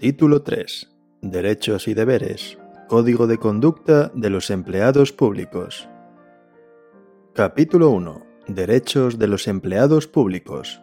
Título 3. Derechos y deberes. Código de conducta de los empleados públicos. Capítulo 1. Derechos de los empleados públicos.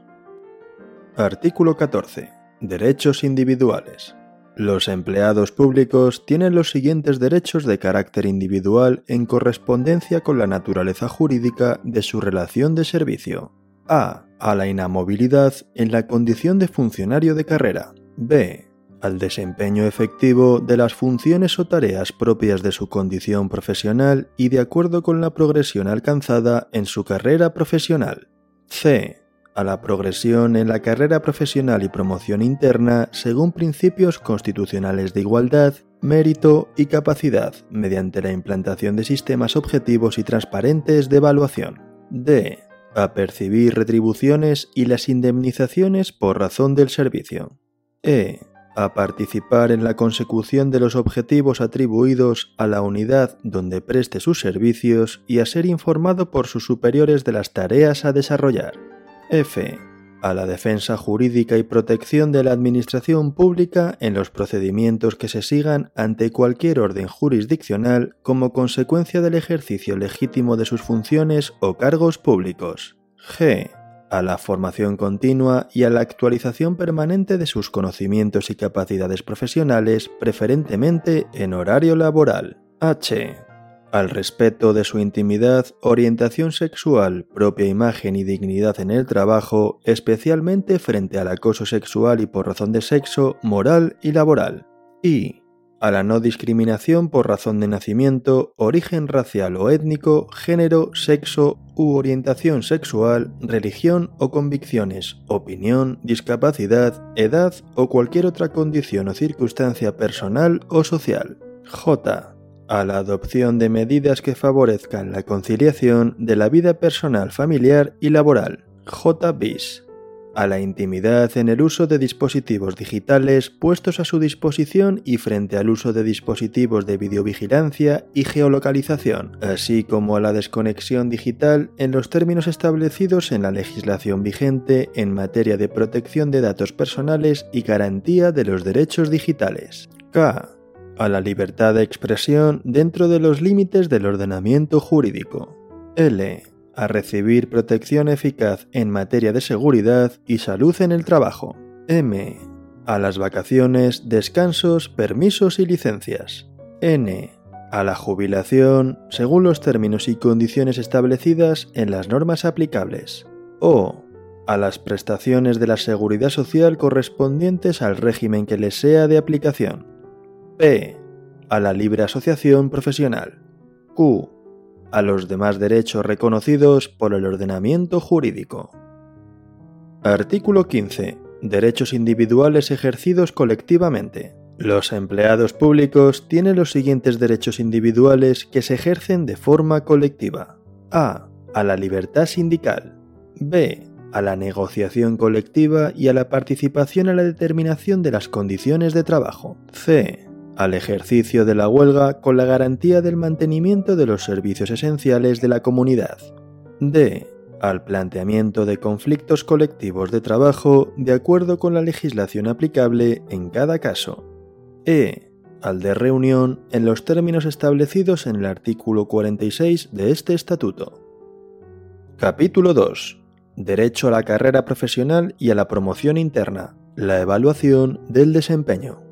Artículo 14. Derechos individuales. Los empleados públicos tienen los siguientes derechos de carácter individual en correspondencia con la naturaleza jurídica de su relación de servicio. A. A la inamovilidad en la condición de funcionario de carrera. B al desempeño efectivo de las funciones o tareas propias de su condición profesional y de acuerdo con la progresión alcanzada en su carrera profesional. C. A la progresión en la carrera profesional y promoción interna según principios constitucionales de igualdad, mérito y capacidad, mediante la implantación de sistemas objetivos y transparentes de evaluación. D. A percibir retribuciones y las indemnizaciones por razón del servicio. E a participar en la consecución de los objetivos atribuidos a la unidad donde preste sus servicios y a ser informado por sus superiores de las tareas a desarrollar. F. A la defensa jurídica y protección de la Administración Pública en los procedimientos que se sigan ante cualquier orden jurisdiccional como consecuencia del ejercicio legítimo de sus funciones o cargos públicos. G a la formación continua y a la actualización permanente de sus conocimientos y capacidades profesionales, preferentemente en horario laboral. H. Al respeto de su intimidad, orientación sexual, propia imagen y dignidad en el trabajo, especialmente frente al acoso sexual y por razón de sexo, moral y laboral. I a la no discriminación por razón de nacimiento, origen racial o étnico, género, sexo u orientación sexual, religión o convicciones, opinión, discapacidad, edad o cualquier otra condición o circunstancia personal o social. J. A la adopción de medidas que favorezcan la conciliación de la vida personal, familiar y laboral. J. bis a la intimidad en el uso de dispositivos digitales puestos a su disposición y frente al uso de dispositivos de videovigilancia y geolocalización, así como a la desconexión digital en los términos establecidos en la legislación vigente en materia de protección de datos personales y garantía de los derechos digitales. K. A la libertad de expresión dentro de los límites del ordenamiento jurídico. L a recibir protección eficaz en materia de seguridad y salud en el trabajo. M. A las vacaciones, descansos, permisos y licencias. N. A la jubilación, según los términos y condiciones establecidas en las normas aplicables. O. A las prestaciones de la seguridad social correspondientes al régimen que les sea de aplicación. P. A la libre asociación profesional. Q a los demás derechos reconocidos por el ordenamiento jurídico. Artículo 15. Derechos individuales ejercidos colectivamente. Los empleados públicos tienen los siguientes derechos individuales que se ejercen de forma colectiva. A. A la libertad sindical. B. A la negociación colectiva y a la participación en la determinación de las condiciones de trabajo. C al ejercicio de la huelga con la garantía del mantenimiento de los servicios esenciales de la comunidad. D. Al planteamiento de conflictos colectivos de trabajo de acuerdo con la legislación aplicable en cada caso. E. Al de reunión en los términos establecidos en el artículo 46 de este estatuto. Capítulo 2. Derecho a la carrera profesional y a la promoción interna. La evaluación del desempeño.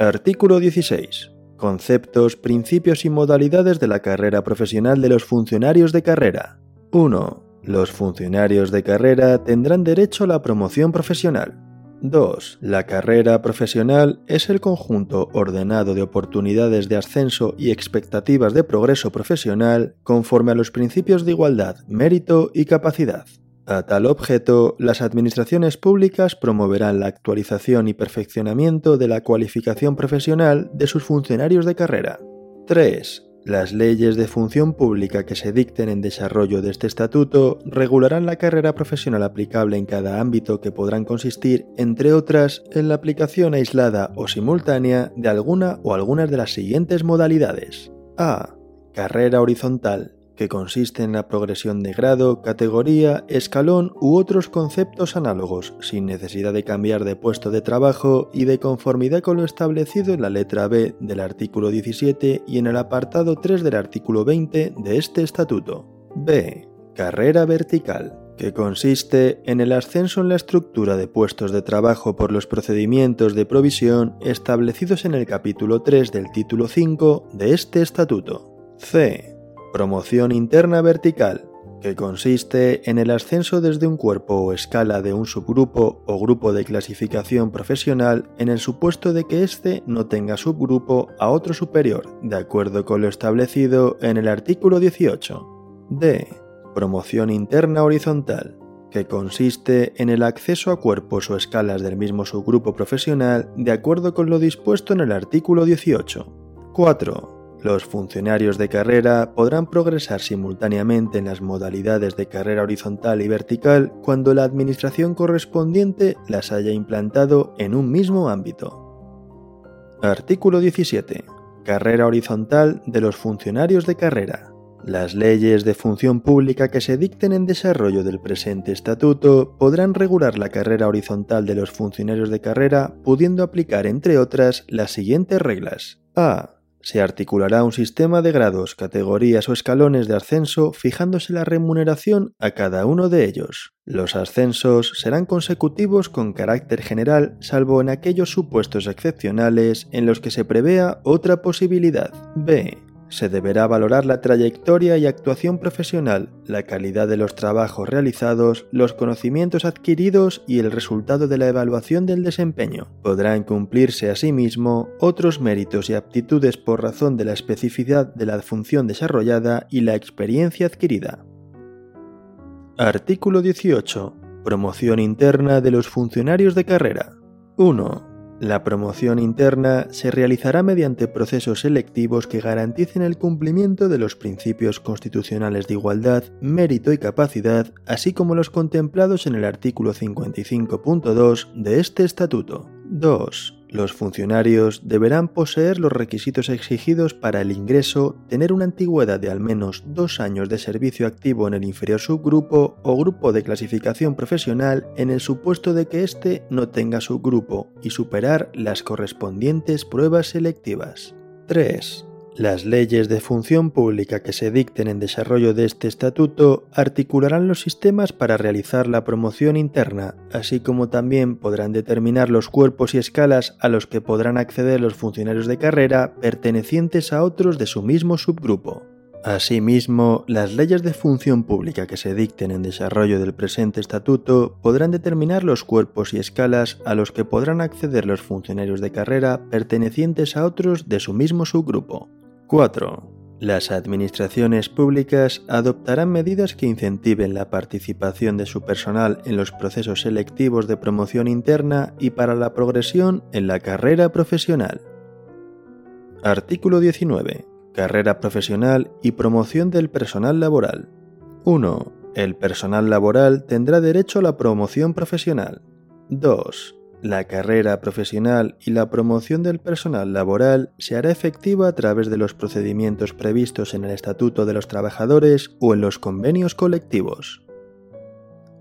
Artículo 16. Conceptos, principios y modalidades de la carrera profesional de los funcionarios de carrera. 1. Los funcionarios de carrera tendrán derecho a la promoción profesional. 2. La carrera profesional es el conjunto ordenado de oportunidades de ascenso y expectativas de progreso profesional conforme a los principios de igualdad, mérito y capacidad. A tal objeto, las administraciones públicas promoverán la actualización y perfeccionamiento de la cualificación profesional de sus funcionarios de carrera. 3. Las leyes de función pública que se dicten en desarrollo de este estatuto regularán la carrera profesional aplicable en cada ámbito que podrán consistir, entre otras, en la aplicación aislada o simultánea de alguna o algunas de las siguientes modalidades. A. Carrera horizontal que consiste en la progresión de grado, categoría, escalón u otros conceptos análogos, sin necesidad de cambiar de puesto de trabajo y de conformidad con lo establecido en la letra B del artículo 17 y en el apartado 3 del artículo 20 de este estatuto. B. Carrera vertical que consiste en el ascenso en la estructura de puestos de trabajo por los procedimientos de provisión establecidos en el capítulo 3 del título 5 de este estatuto. C. Promoción interna vertical, que consiste en el ascenso desde un cuerpo o escala de un subgrupo o grupo de clasificación profesional en el supuesto de que éste no tenga subgrupo a otro superior, de acuerdo con lo establecido en el artículo 18. D. Promoción interna horizontal, que consiste en el acceso a cuerpos o escalas del mismo subgrupo profesional de acuerdo con lo dispuesto en el artículo 18. 4. Los funcionarios de carrera podrán progresar simultáneamente en las modalidades de carrera horizontal y vertical cuando la administración correspondiente las haya implantado en un mismo ámbito. Artículo 17. Carrera horizontal de los funcionarios de carrera. Las leyes de función pública que se dicten en desarrollo del presente estatuto podrán regular la carrera horizontal de los funcionarios de carrera, pudiendo aplicar, entre otras, las siguientes reglas. A se articulará un sistema de grados, categorías o escalones de ascenso fijándose la remuneración a cada uno de ellos. Los ascensos serán consecutivos con carácter general salvo en aquellos supuestos excepcionales en los que se prevea otra posibilidad. B. Se deberá valorar la trayectoria y actuación profesional, la calidad de los trabajos realizados, los conocimientos adquiridos y el resultado de la evaluación del desempeño. Podrán cumplirse asimismo otros méritos y aptitudes por razón de la especificidad de la función desarrollada y la experiencia adquirida. Artículo 18. Promoción interna de los funcionarios de carrera. 1. La promoción interna se realizará mediante procesos selectivos que garanticen el cumplimiento de los principios constitucionales de igualdad, mérito y capacidad, así como los contemplados en el artículo 55.2 de este estatuto. 2. Los funcionarios deberán poseer los requisitos exigidos para el ingreso, tener una antigüedad de al menos dos años de servicio activo en el inferior subgrupo o grupo de clasificación profesional en el supuesto de que éste no tenga subgrupo y superar las correspondientes pruebas selectivas. 3. Las leyes de función pública que se dicten en desarrollo de este estatuto articularán los sistemas para realizar la promoción interna, así como también podrán determinar los cuerpos y escalas a los que podrán acceder los funcionarios de carrera pertenecientes a otros de su mismo subgrupo. Asimismo, las leyes de función pública que se dicten en desarrollo del presente estatuto podrán determinar los cuerpos y escalas a los que podrán acceder los funcionarios de carrera pertenecientes a otros de su mismo subgrupo. 4. Las administraciones públicas adoptarán medidas que incentiven la participación de su personal en los procesos selectivos de promoción interna y para la progresión en la carrera profesional. Artículo 19. Carrera profesional y promoción del personal laboral. 1. El personal laboral tendrá derecho a la promoción profesional. 2. La carrera profesional y la promoción del personal laboral se hará efectiva a través de los procedimientos previstos en el Estatuto de los Trabajadores o en los convenios colectivos.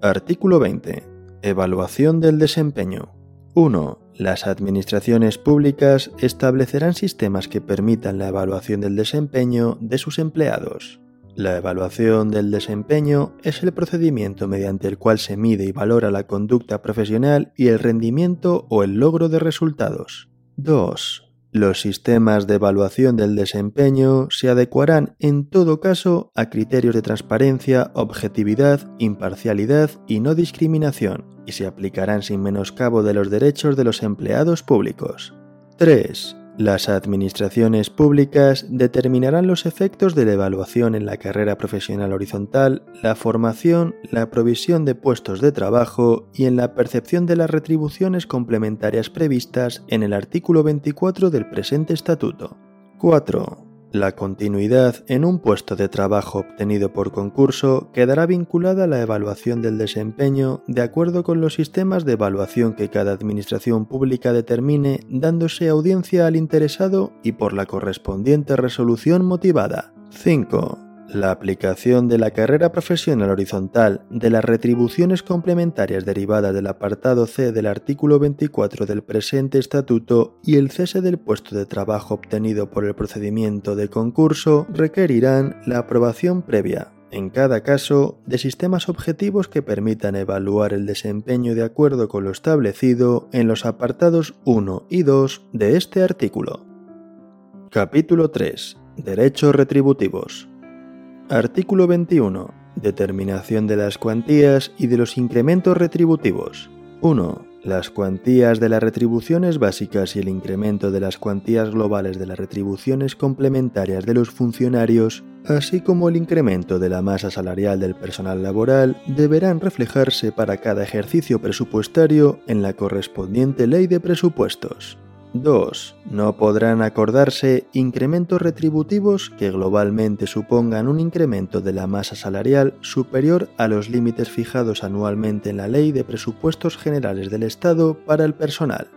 Artículo 20. Evaluación del desempeño. 1. Las administraciones públicas establecerán sistemas que permitan la evaluación del desempeño de sus empleados. La evaluación del desempeño es el procedimiento mediante el cual se mide y valora la conducta profesional y el rendimiento o el logro de resultados. 2. Los sistemas de evaluación del desempeño se adecuarán en todo caso a criterios de transparencia, objetividad, imparcialidad y no discriminación, y se aplicarán sin menoscabo de los derechos de los empleados públicos. 3. Las administraciones públicas determinarán los efectos de la evaluación en la carrera profesional horizontal, la formación, la provisión de puestos de trabajo y en la percepción de las retribuciones complementarias previstas en el artículo 24 del presente estatuto. 4. La continuidad en un puesto de trabajo obtenido por concurso quedará vinculada a la evaluación del desempeño de acuerdo con los sistemas de evaluación que cada administración pública determine dándose audiencia al interesado y por la correspondiente resolución motivada. 5. La aplicación de la carrera profesional horizontal de las retribuciones complementarias derivadas del apartado C del artículo 24 del presente estatuto y el cese del puesto de trabajo obtenido por el procedimiento de concurso requerirán la aprobación previa, en cada caso, de sistemas objetivos que permitan evaluar el desempeño de acuerdo con lo establecido en los apartados 1 y 2 de este artículo. Capítulo 3. Derechos retributivos. Artículo 21. Determinación de las cuantías y de los incrementos retributivos. 1. Las cuantías de las retribuciones básicas y el incremento de las cuantías globales de las retribuciones complementarias de los funcionarios, así como el incremento de la masa salarial del personal laboral, deberán reflejarse para cada ejercicio presupuestario en la correspondiente ley de presupuestos. 2. No podrán acordarse incrementos retributivos que globalmente supongan un incremento de la masa salarial superior a los límites fijados anualmente en la Ley de Presupuestos Generales del Estado para el personal.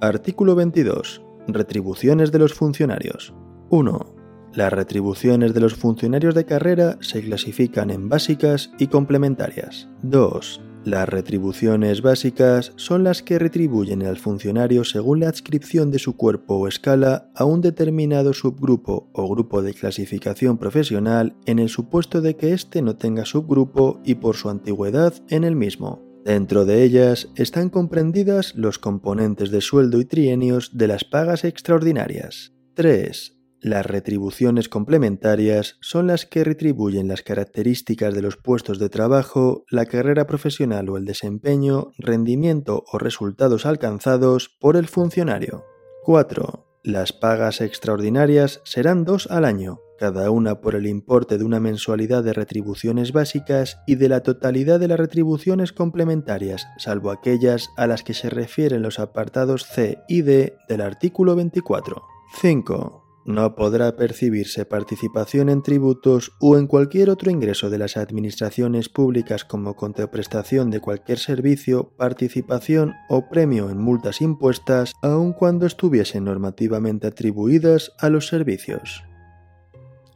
Artículo 22. Retribuciones de los funcionarios. 1. Las retribuciones de los funcionarios de carrera se clasifican en básicas y complementarias. 2. Las retribuciones básicas son las que retribuyen al funcionario según la adscripción de su cuerpo o escala a un determinado subgrupo o grupo de clasificación profesional en el supuesto de que éste no tenga subgrupo y por su antigüedad en el mismo. Dentro de ellas están comprendidas los componentes de sueldo y trienios de las pagas extraordinarias. 3. Las retribuciones complementarias son las que retribuyen las características de los puestos de trabajo, la carrera profesional o el desempeño, rendimiento o resultados alcanzados por el funcionario. 4. Las pagas extraordinarias serán dos al año, cada una por el importe de una mensualidad de retribuciones básicas y de la totalidad de las retribuciones complementarias, salvo aquellas a las que se refieren los apartados C y D del artículo 24. 5 no podrá percibirse participación en tributos o en cualquier otro ingreso de las administraciones públicas como contraprestación de cualquier servicio, participación o premio en multas impuestas, aun cuando estuviesen normativamente atribuidas a los servicios.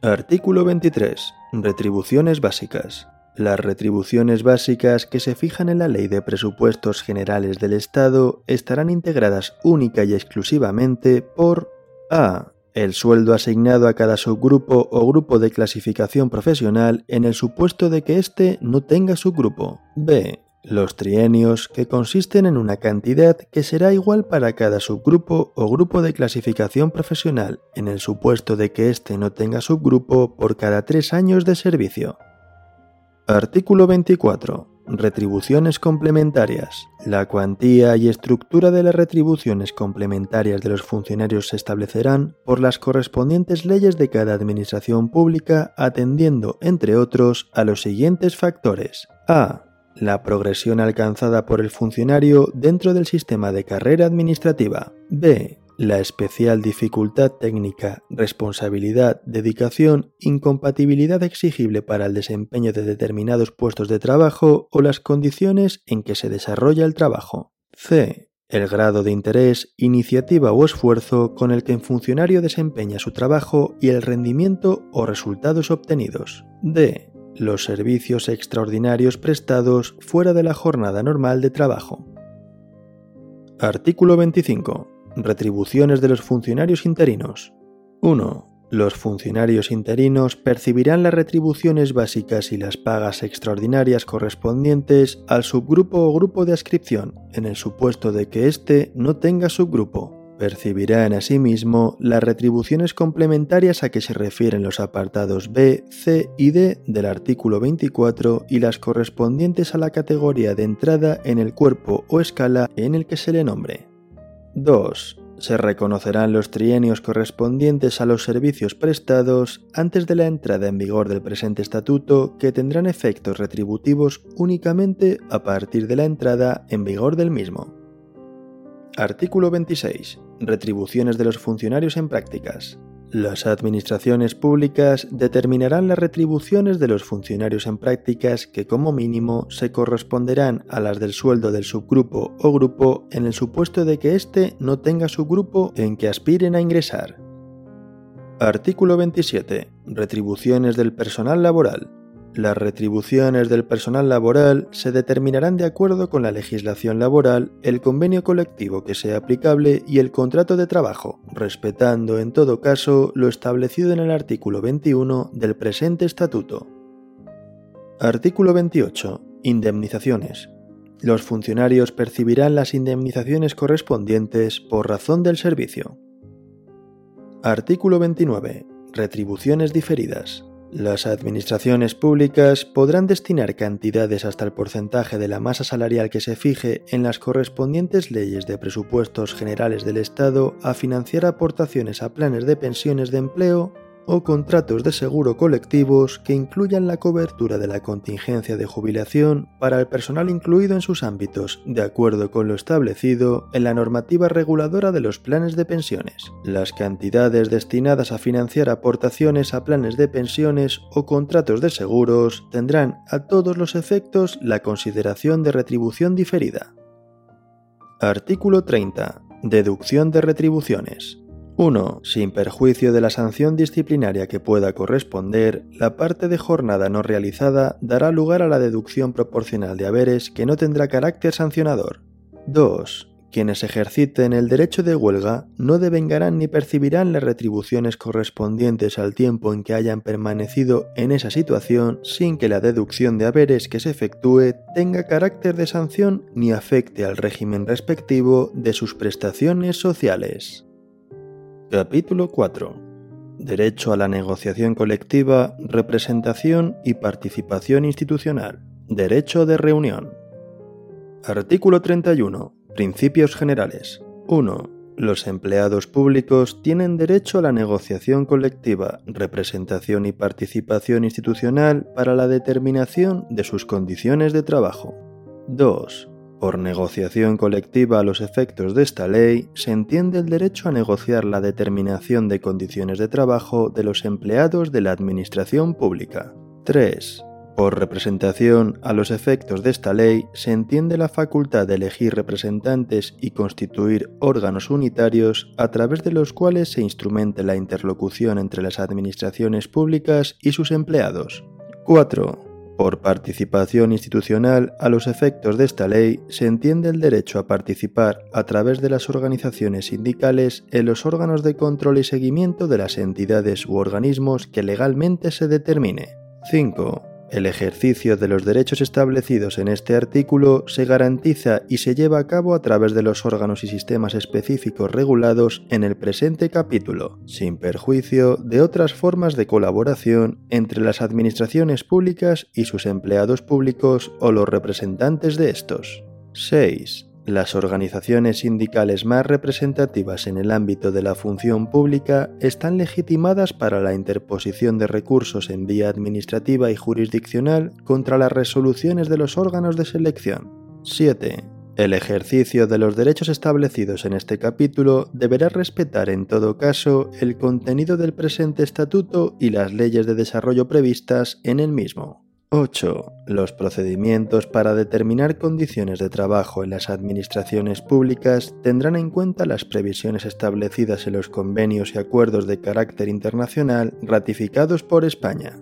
Artículo 23. Retribuciones básicas. Las retribuciones básicas que se fijan en la Ley de Presupuestos Generales del Estado estarán integradas única y exclusivamente por a el sueldo asignado a cada subgrupo o grupo de clasificación profesional en el supuesto de que éste no tenga subgrupo. B. Los trienios, que consisten en una cantidad que será igual para cada subgrupo o grupo de clasificación profesional, en el supuesto de que éste no tenga subgrupo por cada tres años de servicio. Artículo 24. Retribuciones complementarias. La cuantía y estructura de las retribuciones complementarias de los funcionarios se establecerán por las correspondientes leyes de cada administración pública atendiendo, entre otros, a los siguientes factores. A. La progresión alcanzada por el funcionario dentro del sistema de carrera administrativa. B la especial dificultad técnica, responsabilidad, dedicación, incompatibilidad exigible para el desempeño de determinados puestos de trabajo o las condiciones en que se desarrolla el trabajo. C. El grado de interés, iniciativa o esfuerzo con el que un funcionario desempeña su trabajo y el rendimiento o resultados obtenidos. D. Los servicios extraordinarios prestados fuera de la jornada normal de trabajo. Artículo 25. Retribuciones de los funcionarios interinos. 1. Los funcionarios interinos percibirán las retribuciones básicas y las pagas extraordinarias correspondientes al subgrupo o grupo de ascripción, en el supuesto de que éste no tenga subgrupo. Percibirán asimismo las retribuciones complementarias a que se refieren los apartados B, C y D del artículo 24 y las correspondientes a la categoría de entrada en el cuerpo o escala en el que se le nombre. 2. Se reconocerán los trienios correspondientes a los servicios prestados antes de la entrada en vigor del presente estatuto que tendrán efectos retributivos únicamente a partir de la entrada en vigor del mismo. Artículo 26. Retribuciones de los funcionarios en prácticas. Las administraciones públicas determinarán las retribuciones de los funcionarios en prácticas que como mínimo se corresponderán a las del sueldo del subgrupo o grupo en el supuesto de que éste no tenga subgrupo en que aspiren a ingresar. Artículo 27. Retribuciones del personal laboral. Las retribuciones del personal laboral se determinarán de acuerdo con la legislación laboral, el convenio colectivo que sea aplicable y el contrato de trabajo, respetando en todo caso lo establecido en el artículo 21 del presente estatuto. Artículo 28. Indemnizaciones. Los funcionarios percibirán las indemnizaciones correspondientes por razón del servicio. Artículo 29. Retribuciones diferidas. Las administraciones públicas podrán destinar cantidades hasta el porcentaje de la masa salarial que se fije en las correspondientes leyes de presupuestos generales del Estado a financiar aportaciones a planes de pensiones de empleo o contratos de seguro colectivos que incluyan la cobertura de la contingencia de jubilación para el personal incluido en sus ámbitos, de acuerdo con lo establecido en la normativa reguladora de los planes de pensiones. Las cantidades destinadas a financiar aportaciones a planes de pensiones o contratos de seguros tendrán a todos los efectos la consideración de retribución diferida. Artículo 30. Deducción de retribuciones. 1. Sin perjuicio de la sanción disciplinaria que pueda corresponder, la parte de jornada no realizada dará lugar a la deducción proporcional de haberes que no tendrá carácter sancionador. 2. Quienes ejerciten el derecho de huelga no devengarán ni percibirán las retribuciones correspondientes al tiempo en que hayan permanecido en esa situación sin que la deducción de haberes que se efectúe tenga carácter de sanción ni afecte al régimen respectivo de sus prestaciones sociales. Capítulo 4. Derecho a la negociación colectiva, representación y participación institucional. Derecho de reunión. Artículo 31. Principios generales. 1. Los empleados públicos tienen derecho a la negociación colectiva, representación y participación institucional para la determinación de sus condiciones de trabajo. 2. Por negociación colectiva a los efectos de esta ley se entiende el derecho a negociar la determinación de condiciones de trabajo de los empleados de la Administración Pública. 3. Por representación a los efectos de esta ley se entiende la facultad de elegir representantes y constituir órganos unitarios a través de los cuales se instrumente la interlocución entre las administraciones públicas y sus empleados. 4. Por participación institucional, a los efectos de esta ley, se entiende el derecho a participar a través de las organizaciones sindicales en los órganos de control y seguimiento de las entidades u organismos que legalmente se determine. 5. El ejercicio de los derechos establecidos en este artículo se garantiza y se lleva a cabo a través de los órganos y sistemas específicos regulados en el presente capítulo, sin perjuicio de otras formas de colaboración entre las administraciones públicas y sus empleados públicos o los representantes de estos. 6. Las organizaciones sindicales más representativas en el ámbito de la función pública están legitimadas para la interposición de recursos en vía administrativa y jurisdiccional contra las resoluciones de los órganos de selección. 7. El ejercicio de los derechos establecidos en este capítulo deberá respetar en todo caso el contenido del presente estatuto y las leyes de desarrollo previstas en el mismo. 8. Los procedimientos para determinar condiciones de trabajo en las administraciones públicas tendrán en cuenta las previsiones establecidas en los convenios y acuerdos de carácter internacional ratificados por España.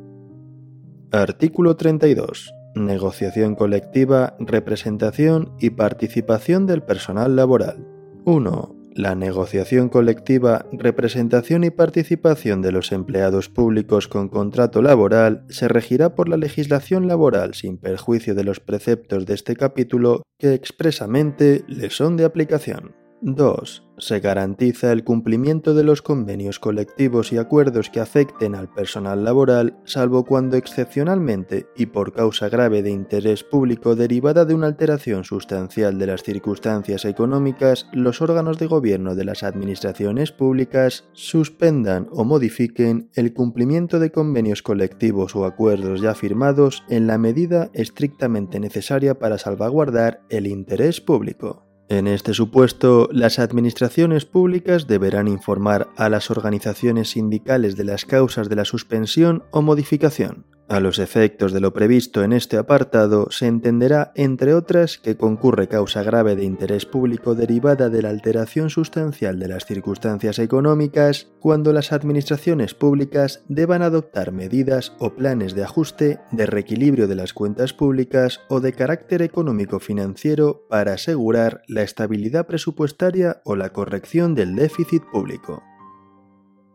Artículo 32. Negociación colectiva, representación y participación del personal laboral. 1. La negociación colectiva, representación y participación de los empleados públicos con contrato laboral se regirá por la legislación laboral sin perjuicio de los preceptos de este capítulo que expresamente le son de aplicación. 2. Se garantiza el cumplimiento de los convenios colectivos y acuerdos que afecten al personal laboral, salvo cuando excepcionalmente y por causa grave de interés público derivada de una alteración sustancial de las circunstancias económicas, los órganos de gobierno de las administraciones públicas suspendan o modifiquen el cumplimiento de convenios colectivos o acuerdos ya firmados en la medida estrictamente necesaria para salvaguardar el interés público. En este supuesto, las administraciones públicas deberán informar a las organizaciones sindicales de las causas de la suspensión o modificación. A los efectos de lo previsto en este apartado se entenderá, entre otras, que concurre causa grave de interés público derivada de la alteración sustancial de las circunstancias económicas cuando las administraciones públicas deban adoptar medidas o planes de ajuste, de reequilibrio de las cuentas públicas o de carácter económico-financiero para asegurar la estabilidad presupuestaria o la corrección del déficit público.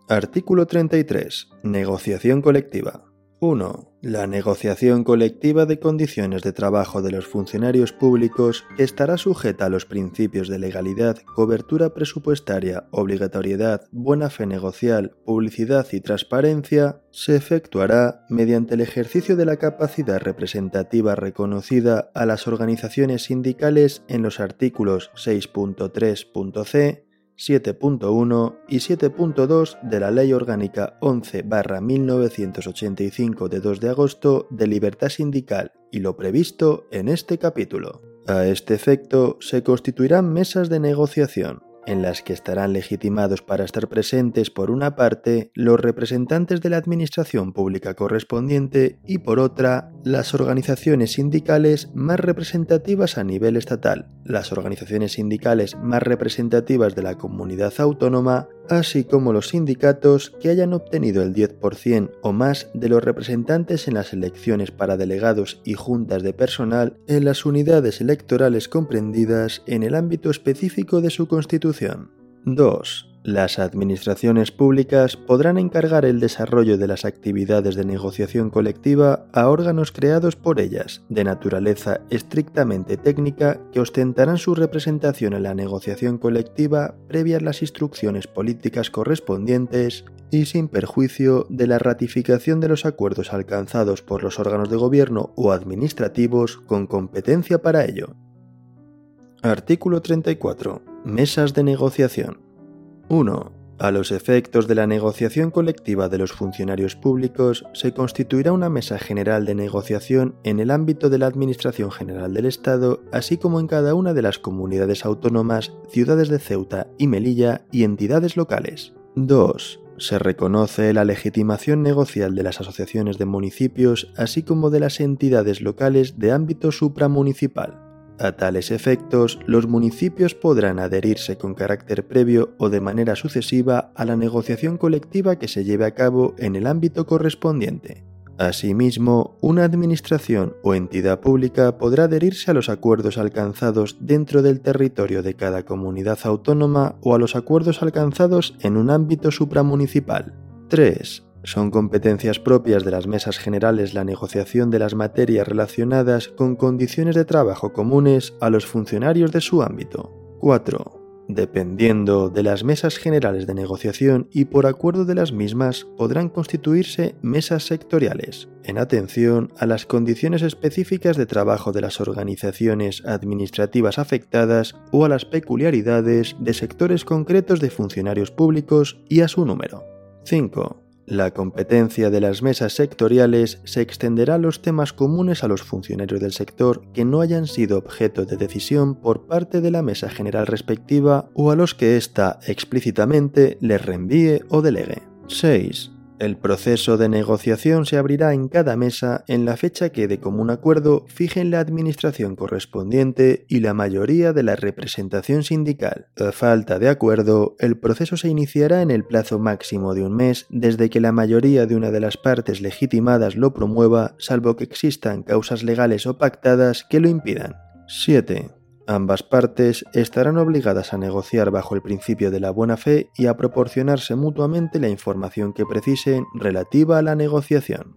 Artículo 33. Negociación colectiva. 1. La negociación colectiva de condiciones de trabajo de los funcionarios públicos estará sujeta a los principios de legalidad, cobertura presupuestaria, obligatoriedad, buena fe negocial, publicidad y transparencia. Se efectuará mediante el ejercicio de la capacidad representativa reconocida a las organizaciones sindicales en los artículos 6.3.c 7.1 y 7.2 de la Ley Orgánica 11-1985 de 2 de agosto de libertad sindical y lo previsto en este capítulo. A este efecto se constituirán mesas de negociación, en las que estarán legitimados para estar presentes por una parte los representantes de la Administración Pública correspondiente y por otra las organizaciones sindicales más representativas a nivel estatal, las organizaciones sindicales más representativas de la comunidad autónoma, así como los sindicatos que hayan obtenido el 10% o más de los representantes en las elecciones para delegados y juntas de personal en las unidades electorales comprendidas en el ámbito específico de su constitución. 2. Las administraciones públicas podrán encargar el desarrollo de las actividades de negociación colectiva a órganos creados por ellas, de naturaleza estrictamente técnica, que ostentarán su representación en la negociación colectiva previas las instrucciones políticas correspondientes y sin perjuicio de la ratificación de los acuerdos alcanzados por los órganos de gobierno o administrativos con competencia para ello. Artículo 34. Mesas de negociación. 1. A los efectos de la negociación colectiva de los funcionarios públicos, se constituirá una mesa general de negociación en el ámbito de la Administración General del Estado, así como en cada una de las comunidades autónomas, ciudades de Ceuta y Melilla y entidades locales. 2. Se reconoce la legitimación negocial de las asociaciones de municipios, así como de las entidades locales de ámbito supramunicipal. A tales efectos, los municipios podrán adherirse con carácter previo o de manera sucesiva a la negociación colectiva que se lleve a cabo en el ámbito correspondiente. Asimismo, una administración o entidad pública podrá adherirse a los acuerdos alcanzados dentro del territorio de cada comunidad autónoma o a los acuerdos alcanzados en un ámbito supramunicipal. 3. Son competencias propias de las mesas generales la negociación de las materias relacionadas con condiciones de trabajo comunes a los funcionarios de su ámbito. 4. Dependiendo de las mesas generales de negociación y por acuerdo de las mismas, podrán constituirse mesas sectoriales, en atención a las condiciones específicas de trabajo de las organizaciones administrativas afectadas o a las peculiaridades de sectores concretos de funcionarios públicos y a su número. 5. La competencia de las mesas sectoriales se extenderá a los temas comunes a los funcionarios del sector que no hayan sido objeto de decisión por parte de la mesa general respectiva o a los que ésta explícitamente les reenvíe o delegue. 6. El proceso de negociación se abrirá en cada mesa en la fecha que de común acuerdo fijen la administración correspondiente y la mayoría de la representación sindical. A falta de acuerdo, el proceso se iniciará en el plazo máximo de un mes desde que la mayoría de una de las partes legitimadas lo promueva, salvo que existan causas legales o pactadas que lo impidan. 7. Ambas partes estarán obligadas a negociar bajo el principio de la buena fe y a proporcionarse mutuamente la información que precisen relativa a la negociación.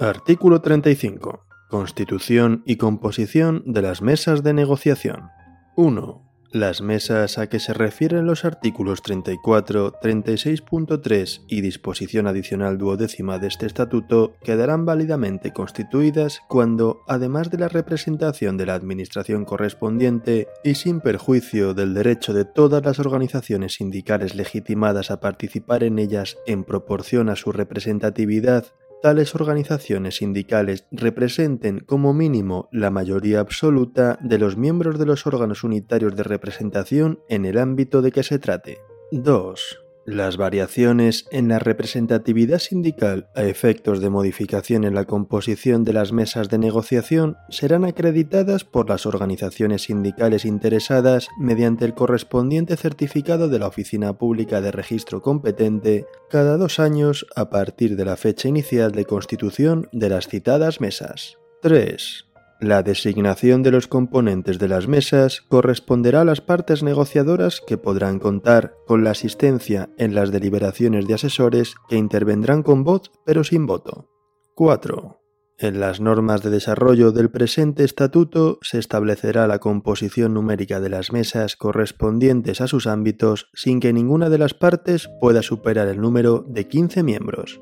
Artículo 35. Constitución y composición de las mesas de negociación. 1. Las mesas a que se refieren los artículos 34, 36.3 y disposición adicional duodécima de este estatuto quedarán válidamente constituidas cuando, además de la representación de la Administración correspondiente y sin perjuicio del derecho de todas las organizaciones sindicales legitimadas a participar en ellas en proporción a su representatividad, tales organizaciones sindicales representen como mínimo la mayoría absoluta de los miembros de los órganos unitarios de representación en el ámbito de que se trate. 2. Las variaciones en la representatividad sindical a efectos de modificación en la composición de las mesas de negociación serán acreditadas por las organizaciones sindicales interesadas mediante el correspondiente certificado de la Oficina Pública de Registro competente cada dos años a partir de la fecha inicial de constitución de las citadas mesas. 3. La designación de los componentes de las mesas corresponderá a las partes negociadoras que podrán contar con la asistencia en las deliberaciones de asesores que intervendrán con voz pero sin voto. 4. En las normas de desarrollo del presente estatuto se establecerá la composición numérica de las mesas correspondientes a sus ámbitos sin que ninguna de las partes pueda superar el número de 15 miembros.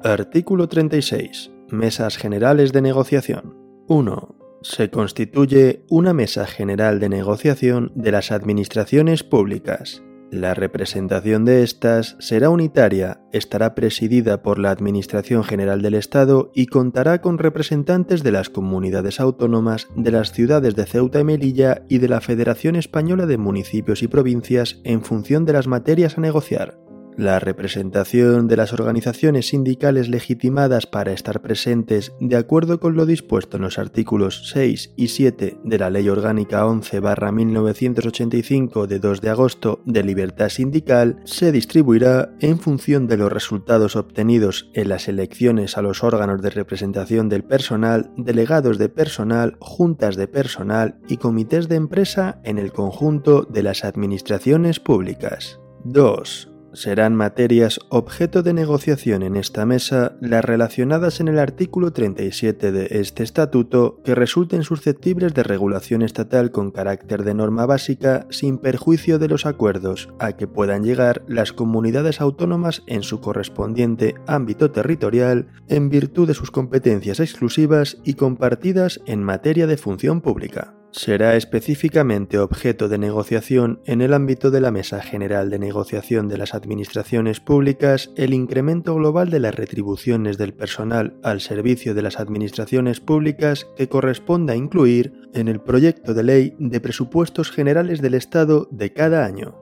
Artículo 36. Mesas generales de negociación. 1. Se constituye una mesa general de negociación de las administraciones públicas. La representación de estas será unitaria, estará presidida por la Administración General del Estado y contará con representantes de las comunidades autónomas, de las ciudades de Ceuta y Melilla y de la Federación Española de Municipios y Provincias en función de las materias a negociar. La representación de las organizaciones sindicales legitimadas para estar presentes de acuerdo con lo dispuesto en los artículos 6 y 7 de la Ley Orgánica 11-1985 de 2 de agosto de libertad sindical se distribuirá en función de los resultados obtenidos en las elecciones a los órganos de representación del personal, delegados de personal, juntas de personal y comités de empresa en el conjunto de las administraciones públicas. 2 serán materias objeto de negociación en esta mesa las relacionadas en el artículo 37 de este estatuto que resulten susceptibles de regulación estatal con carácter de norma básica sin perjuicio de los acuerdos a que puedan llegar las comunidades autónomas en su correspondiente ámbito territorial en virtud de sus competencias exclusivas y compartidas en materia de función pública será específicamente objeto de negociación en el ámbito de la Mesa General de Negociación de las Administraciones Públicas el incremento global de las retribuciones del personal al servicio de las administraciones públicas que corresponda incluir en el proyecto de ley de presupuestos generales del Estado de cada año.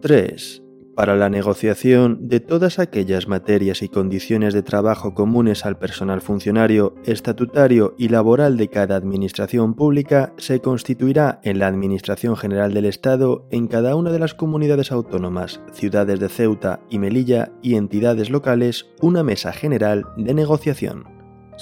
3 para la negociación de todas aquellas materias y condiciones de trabajo comunes al personal funcionario, estatutario y laboral de cada administración pública, se constituirá en la Administración General del Estado en cada una de las comunidades autónomas, ciudades de Ceuta y Melilla y entidades locales una mesa general de negociación.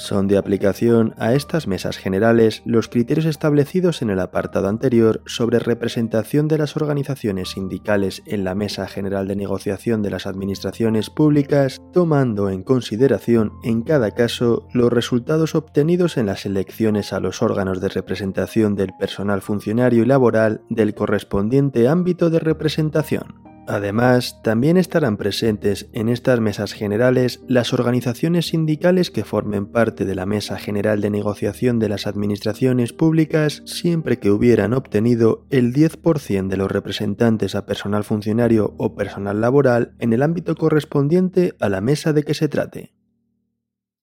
Son de aplicación a estas mesas generales los criterios establecidos en el apartado anterior sobre representación de las organizaciones sindicales en la Mesa General de Negociación de las Administraciones Públicas, tomando en consideración en cada caso los resultados obtenidos en las elecciones a los órganos de representación del personal funcionario y laboral del correspondiente ámbito de representación. Además, también estarán presentes en estas mesas generales las organizaciones sindicales que formen parte de la Mesa General de Negociación de las Administraciones Públicas siempre que hubieran obtenido el 10% de los representantes a personal funcionario o personal laboral en el ámbito correspondiente a la mesa de que se trate.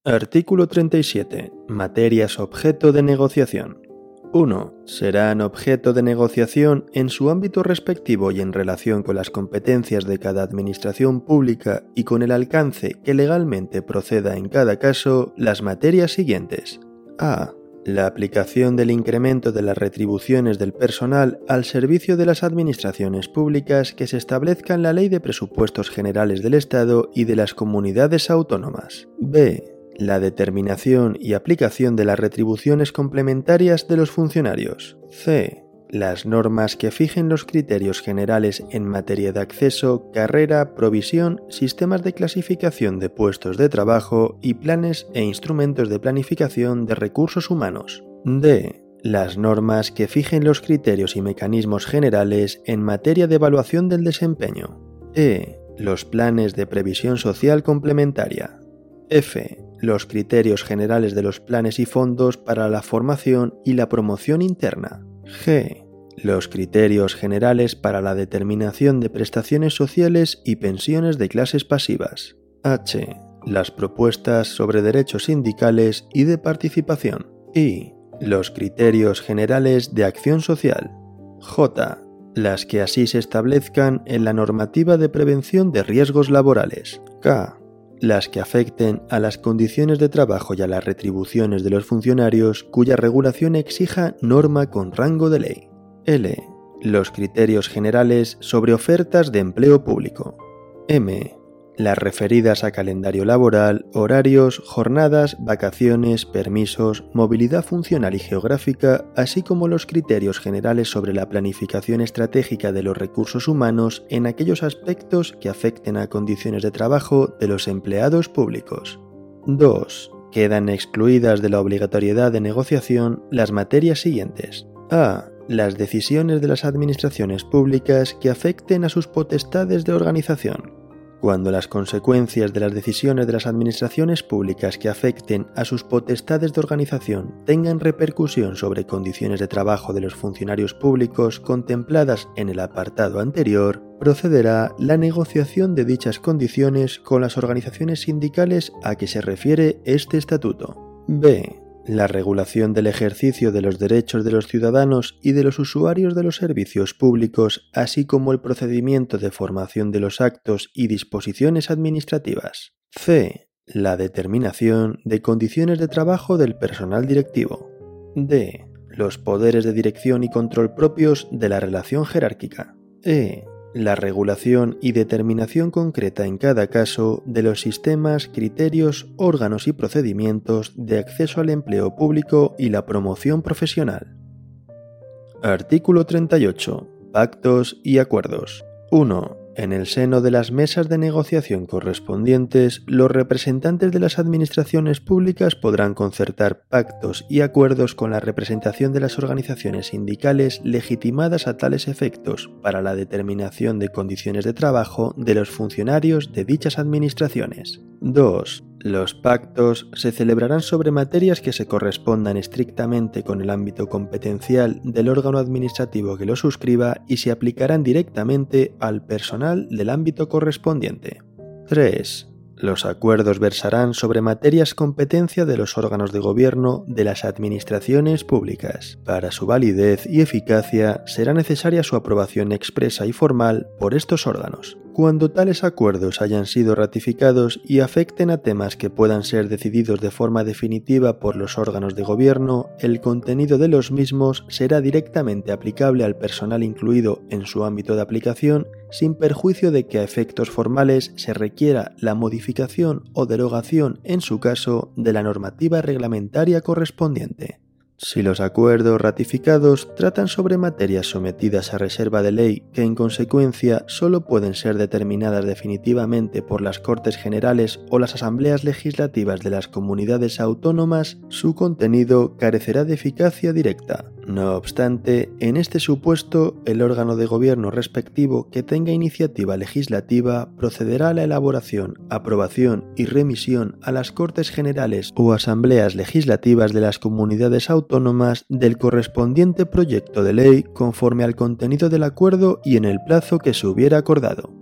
Artículo 37. Materias objeto de negociación. 1. Serán objeto de negociación en su ámbito respectivo y en relación con las competencias de cada administración pública y con el alcance que legalmente proceda en cada caso las materias siguientes. A. La aplicación del incremento de las retribuciones del personal al servicio de las administraciones públicas que se establezca en la Ley de Presupuestos Generales del Estado y de las comunidades autónomas. B la determinación y aplicación de las retribuciones complementarias de los funcionarios. C. Las normas que fijen los criterios generales en materia de acceso, carrera, provisión, sistemas de clasificación de puestos de trabajo y planes e instrumentos de planificación de recursos humanos. D. Las normas que fijen los criterios y mecanismos generales en materia de evaluación del desempeño. E. Los planes de previsión social complementaria. F los criterios generales de los planes y fondos para la formación y la promoción interna. G. Los criterios generales para la determinación de prestaciones sociales y pensiones de clases pasivas. H. Las propuestas sobre derechos sindicales y de participación. I. Los criterios generales de acción social. J las que así se establezcan en la normativa de prevención de riesgos laborales. K. Las que afecten a las condiciones de trabajo y a las retribuciones de los funcionarios cuya regulación exija norma con rango de ley. L. Los criterios generales sobre ofertas de empleo público. M las referidas a calendario laboral, horarios, jornadas, vacaciones, permisos, movilidad funcional y geográfica, así como los criterios generales sobre la planificación estratégica de los recursos humanos en aquellos aspectos que afecten a condiciones de trabajo de los empleados públicos. 2. Quedan excluidas de la obligatoriedad de negociación las materias siguientes. A las decisiones de las administraciones públicas que afecten a sus potestades de organización. Cuando las consecuencias de las decisiones de las administraciones públicas que afecten a sus potestades de organización tengan repercusión sobre condiciones de trabajo de los funcionarios públicos contempladas en el apartado anterior, procederá la negociación de dichas condiciones con las organizaciones sindicales a que se refiere este estatuto. B la regulación del ejercicio de los derechos de los ciudadanos y de los usuarios de los servicios públicos, así como el procedimiento de formación de los actos y disposiciones administrativas. C. La determinación de condiciones de trabajo del personal directivo. D. Los poderes de dirección y control propios de la relación jerárquica. E la regulación y determinación concreta en cada caso de los sistemas, criterios, órganos y procedimientos de acceso al empleo público y la promoción profesional. Artículo 38. Pactos y acuerdos. 1. En el seno de las mesas de negociación correspondientes, los representantes de las administraciones públicas podrán concertar pactos y acuerdos con la representación de las organizaciones sindicales legitimadas a tales efectos para la determinación de condiciones de trabajo de los funcionarios de dichas administraciones. 2. Los pactos se celebrarán sobre materias que se correspondan estrictamente con el ámbito competencial del órgano administrativo que lo suscriba y se aplicarán directamente al personal del ámbito correspondiente. 3. Los acuerdos versarán sobre materias competencia de los órganos de gobierno de las administraciones públicas. Para su validez y eficacia será necesaria su aprobación expresa y formal por estos órganos. Cuando tales acuerdos hayan sido ratificados y afecten a temas que puedan ser decididos de forma definitiva por los órganos de gobierno, el contenido de los mismos será directamente aplicable al personal incluido en su ámbito de aplicación sin perjuicio de que a efectos formales se requiera la modificación o derogación, en su caso, de la normativa reglamentaria correspondiente. Si los acuerdos ratificados tratan sobre materias sometidas a reserva de ley que en consecuencia solo pueden ser determinadas definitivamente por las Cortes Generales o las Asambleas Legislativas de las comunidades autónomas, su contenido carecerá de eficacia directa. No obstante, en este supuesto, el órgano de gobierno respectivo que tenga iniciativa legislativa procederá a la elaboración, aprobación y remisión a las Cortes Generales o Asambleas Legislativas de las comunidades autónomas del correspondiente proyecto de ley conforme al contenido del acuerdo y en el plazo que se hubiera acordado.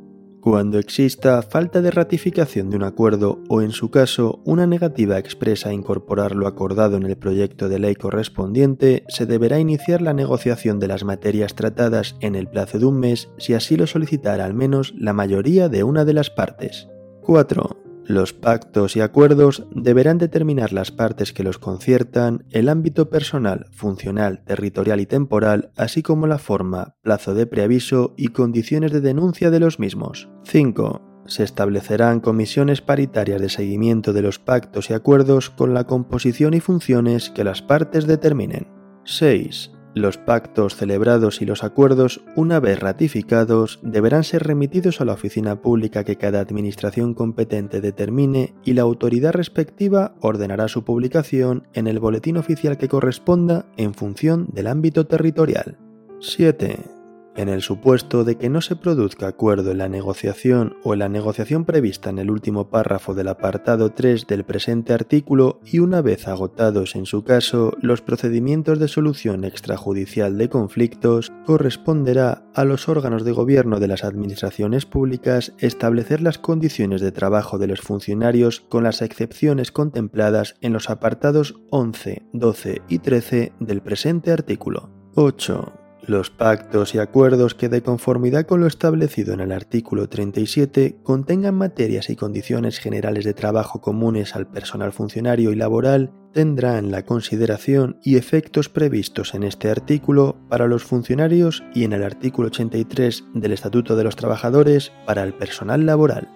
Cuando exista falta de ratificación de un acuerdo o en su caso una negativa expresa a incorporar lo acordado en el proyecto de ley correspondiente, se deberá iniciar la negociación de las materias tratadas en el plazo de un mes si así lo solicitara al menos la mayoría de una de las partes. 4. Los pactos y acuerdos deberán determinar las partes que los conciertan, el ámbito personal, funcional, territorial y temporal, así como la forma, plazo de preaviso y condiciones de denuncia de los mismos. 5. Se establecerán comisiones paritarias de seguimiento de los pactos y acuerdos con la composición y funciones que las partes determinen. 6. Los pactos celebrados y los acuerdos, una vez ratificados, deberán ser remitidos a la oficina pública que cada administración competente determine y la autoridad respectiva ordenará su publicación en el boletín oficial que corresponda en función del ámbito territorial. 7. En el supuesto de que no se produzca acuerdo en la negociación o en la negociación prevista en el último párrafo del apartado 3 del presente artículo y una vez agotados en su caso los procedimientos de solución extrajudicial de conflictos, corresponderá a los órganos de gobierno de las administraciones públicas establecer las condiciones de trabajo de los funcionarios con las excepciones contempladas en los apartados 11, 12 y 13 del presente artículo. 8 los pactos y acuerdos que de conformidad con lo establecido en el artículo 37 contengan materias y condiciones generales de trabajo comunes al personal funcionario y laboral tendrán la consideración y efectos previstos en este artículo para los funcionarios y en el artículo 83 del Estatuto de los Trabajadores para el personal laboral.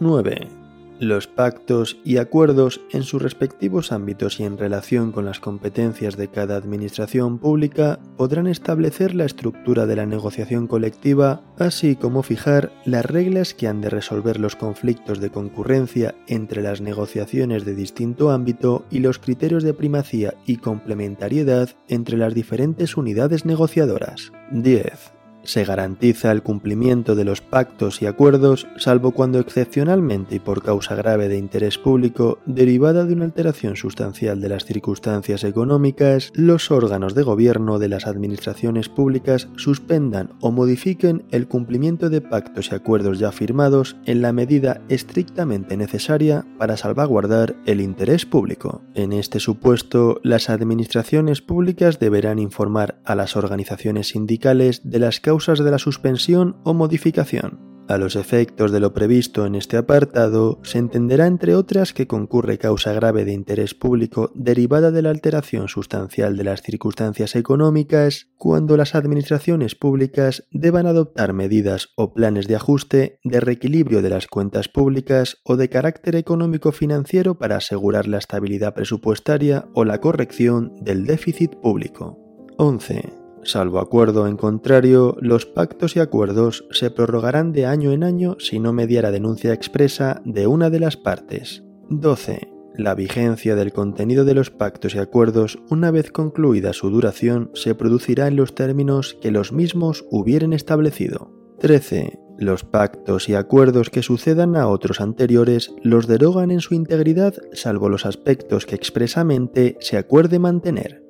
9. Los pactos y acuerdos en sus respectivos ámbitos y en relación con las competencias de cada administración pública podrán establecer la estructura de la negociación colectiva, así como fijar las reglas que han de resolver los conflictos de concurrencia entre las negociaciones de distinto ámbito y los criterios de primacía y complementariedad entre las diferentes unidades negociadoras. 10 se garantiza el cumplimiento de los pactos y acuerdos, salvo cuando excepcionalmente y por causa grave de interés público, derivada de una alteración sustancial de las circunstancias económicas, los órganos de gobierno de las administraciones públicas suspendan o modifiquen el cumplimiento de pactos y acuerdos ya firmados en la medida estrictamente necesaria para salvaguardar el interés público. En este supuesto, las administraciones públicas deberán informar a las organizaciones sindicales de las causas causas de la suspensión o modificación. A los efectos de lo previsto en este apartado, se entenderá entre otras que concurre causa grave de interés público derivada de la alteración sustancial de las circunstancias económicas cuando las administraciones públicas deban adoptar medidas o planes de ajuste de reequilibrio de las cuentas públicas o de carácter económico-financiero para asegurar la estabilidad presupuestaria o la corrección del déficit público. 11. Salvo acuerdo en contrario, los pactos y acuerdos se prorrogarán de año en año si no mediara denuncia expresa de una de las partes. 12. La vigencia del contenido de los pactos y acuerdos, una vez concluida su duración, se producirá en los términos que los mismos hubieren establecido. 13. Los pactos y acuerdos que sucedan a otros anteriores los derogan en su integridad salvo los aspectos que expresamente se acuerde mantener.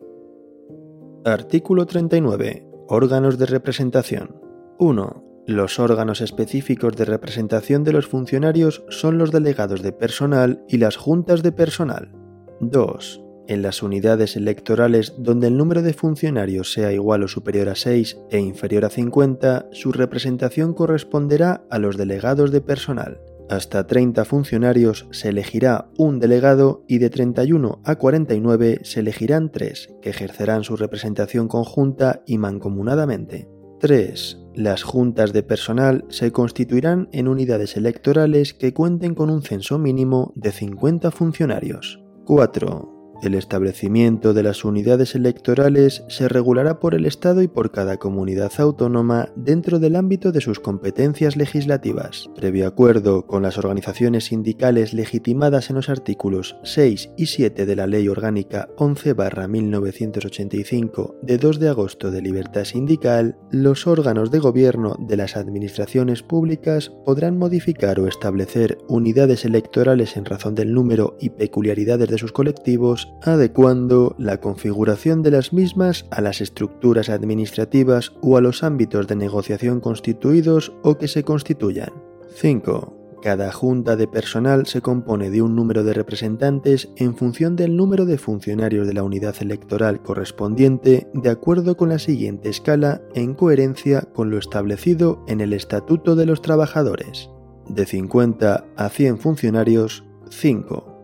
Artículo 39. Órganos de representación. 1. Los órganos específicos de representación de los funcionarios son los delegados de personal y las juntas de personal. 2. En las unidades electorales donde el número de funcionarios sea igual o superior a 6 e inferior a 50, su representación corresponderá a los delegados de personal. Hasta 30 funcionarios se elegirá un delegado y de 31 a 49 se elegirán 3, que ejercerán su representación conjunta y mancomunadamente. 3. Las juntas de personal se constituirán en unidades electorales que cuenten con un censo mínimo de 50 funcionarios. 4. El establecimiento de las unidades electorales se regulará por el Estado y por cada comunidad autónoma dentro del ámbito de sus competencias legislativas, previo acuerdo con las organizaciones sindicales legitimadas en los artículos 6 y 7 de la Ley Orgánica 11-1985 de 2 de agosto de libertad sindical, los órganos de gobierno de las administraciones públicas podrán modificar o establecer unidades electorales en razón del número y peculiaridades de sus colectivos adecuando la configuración de las mismas a las estructuras administrativas o a los ámbitos de negociación constituidos o que se constituyan. 5. Cada junta de personal se compone de un número de representantes en función del número de funcionarios de la unidad electoral correspondiente de acuerdo con la siguiente escala en coherencia con lo establecido en el Estatuto de los Trabajadores. De 50 a 100 funcionarios, 5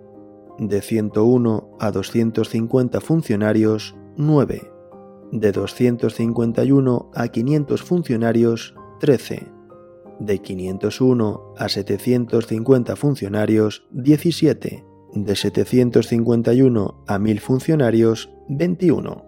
de 101 a 250 funcionarios, 9. De 251 a 500 funcionarios, 13. De 501 a 750 funcionarios, 17. De 751 a 1000 funcionarios, 21.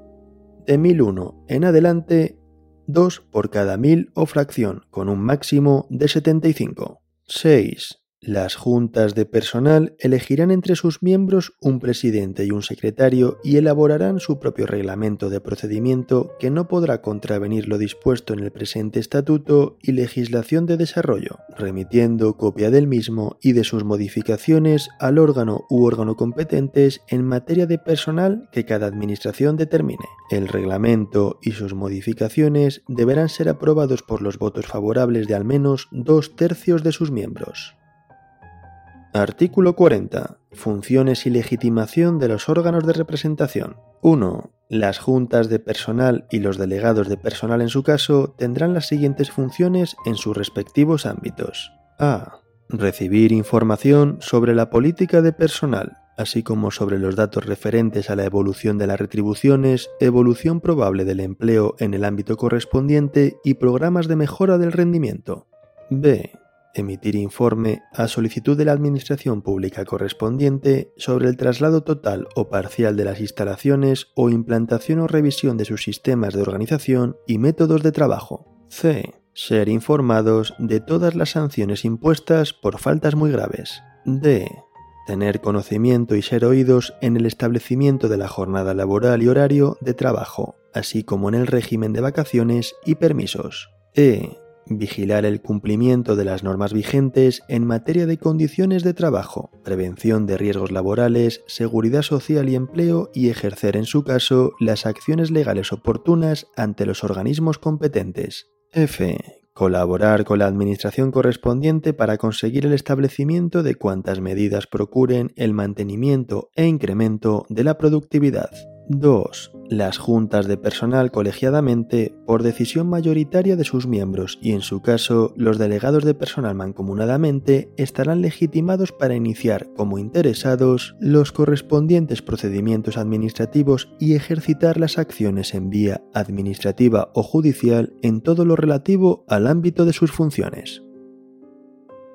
De 1001 en adelante, 2 por cada 1000 o fracción, con un máximo de 75. 6. Las juntas de personal elegirán entre sus miembros un presidente y un secretario y elaborarán su propio reglamento de procedimiento que no podrá contravenir lo dispuesto en el presente estatuto y legislación de desarrollo, remitiendo copia del mismo y de sus modificaciones al órgano u órgano competentes en materia de personal que cada administración determine. El reglamento y sus modificaciones deberán ser aprobados por los votos favorables de al menos dos tercios de sus miembros. Artículo 40. Funciones y legitimación de los órganos de representación. 1. Las juntas de personal y los delegados de personal en su caso tendrán las siguientes funciones en sus respectivos ámbitos. A. Recibir información sobre la política de personal, así como sobre los datos referentes a la evolución de las retribuciones, evolución probable del empleo en el ámbito correspondiente y programas de mejora del rendimiento. B. Emitir informe a solicitud de la Administración Pública correspondiente sobre el traslado total o parcial de las instalaciones o implantación o revisión de sus sistemas de organización y métodos de trabajo. C. Ser informados de todas las sanciones impuestas por faltas muy graves. D tener conocimiento y ser oídos en el establecimiento de la jornada laboral y horario de trabajo, así como en el régimen de vacaciones y permisos. E. Vigilar el cumplimiento de las normas vigentes en materia de condiciones de trabajo, prevención de riesgos laborales, seguridad social y empleo y ejercer en su caso las acciones legales oportunas ante los organismos competentes. F colaborar con la administración correspondiente para conseguir el establecimiento de cuantas medidas procuren el mantenimiento e incremento de la productividad. 2. Las juntas de personal colegiadamente, por decisión mayoritaria de sus miembros y en su caso los delegados de personal mancomunadamente, estarán legitimados para iniciar como interesados los correspondientes procedimientos administrativos y ejercitar las acciones en vía administrativa o judicial en todo lo relativo al ámbito de sus funciones.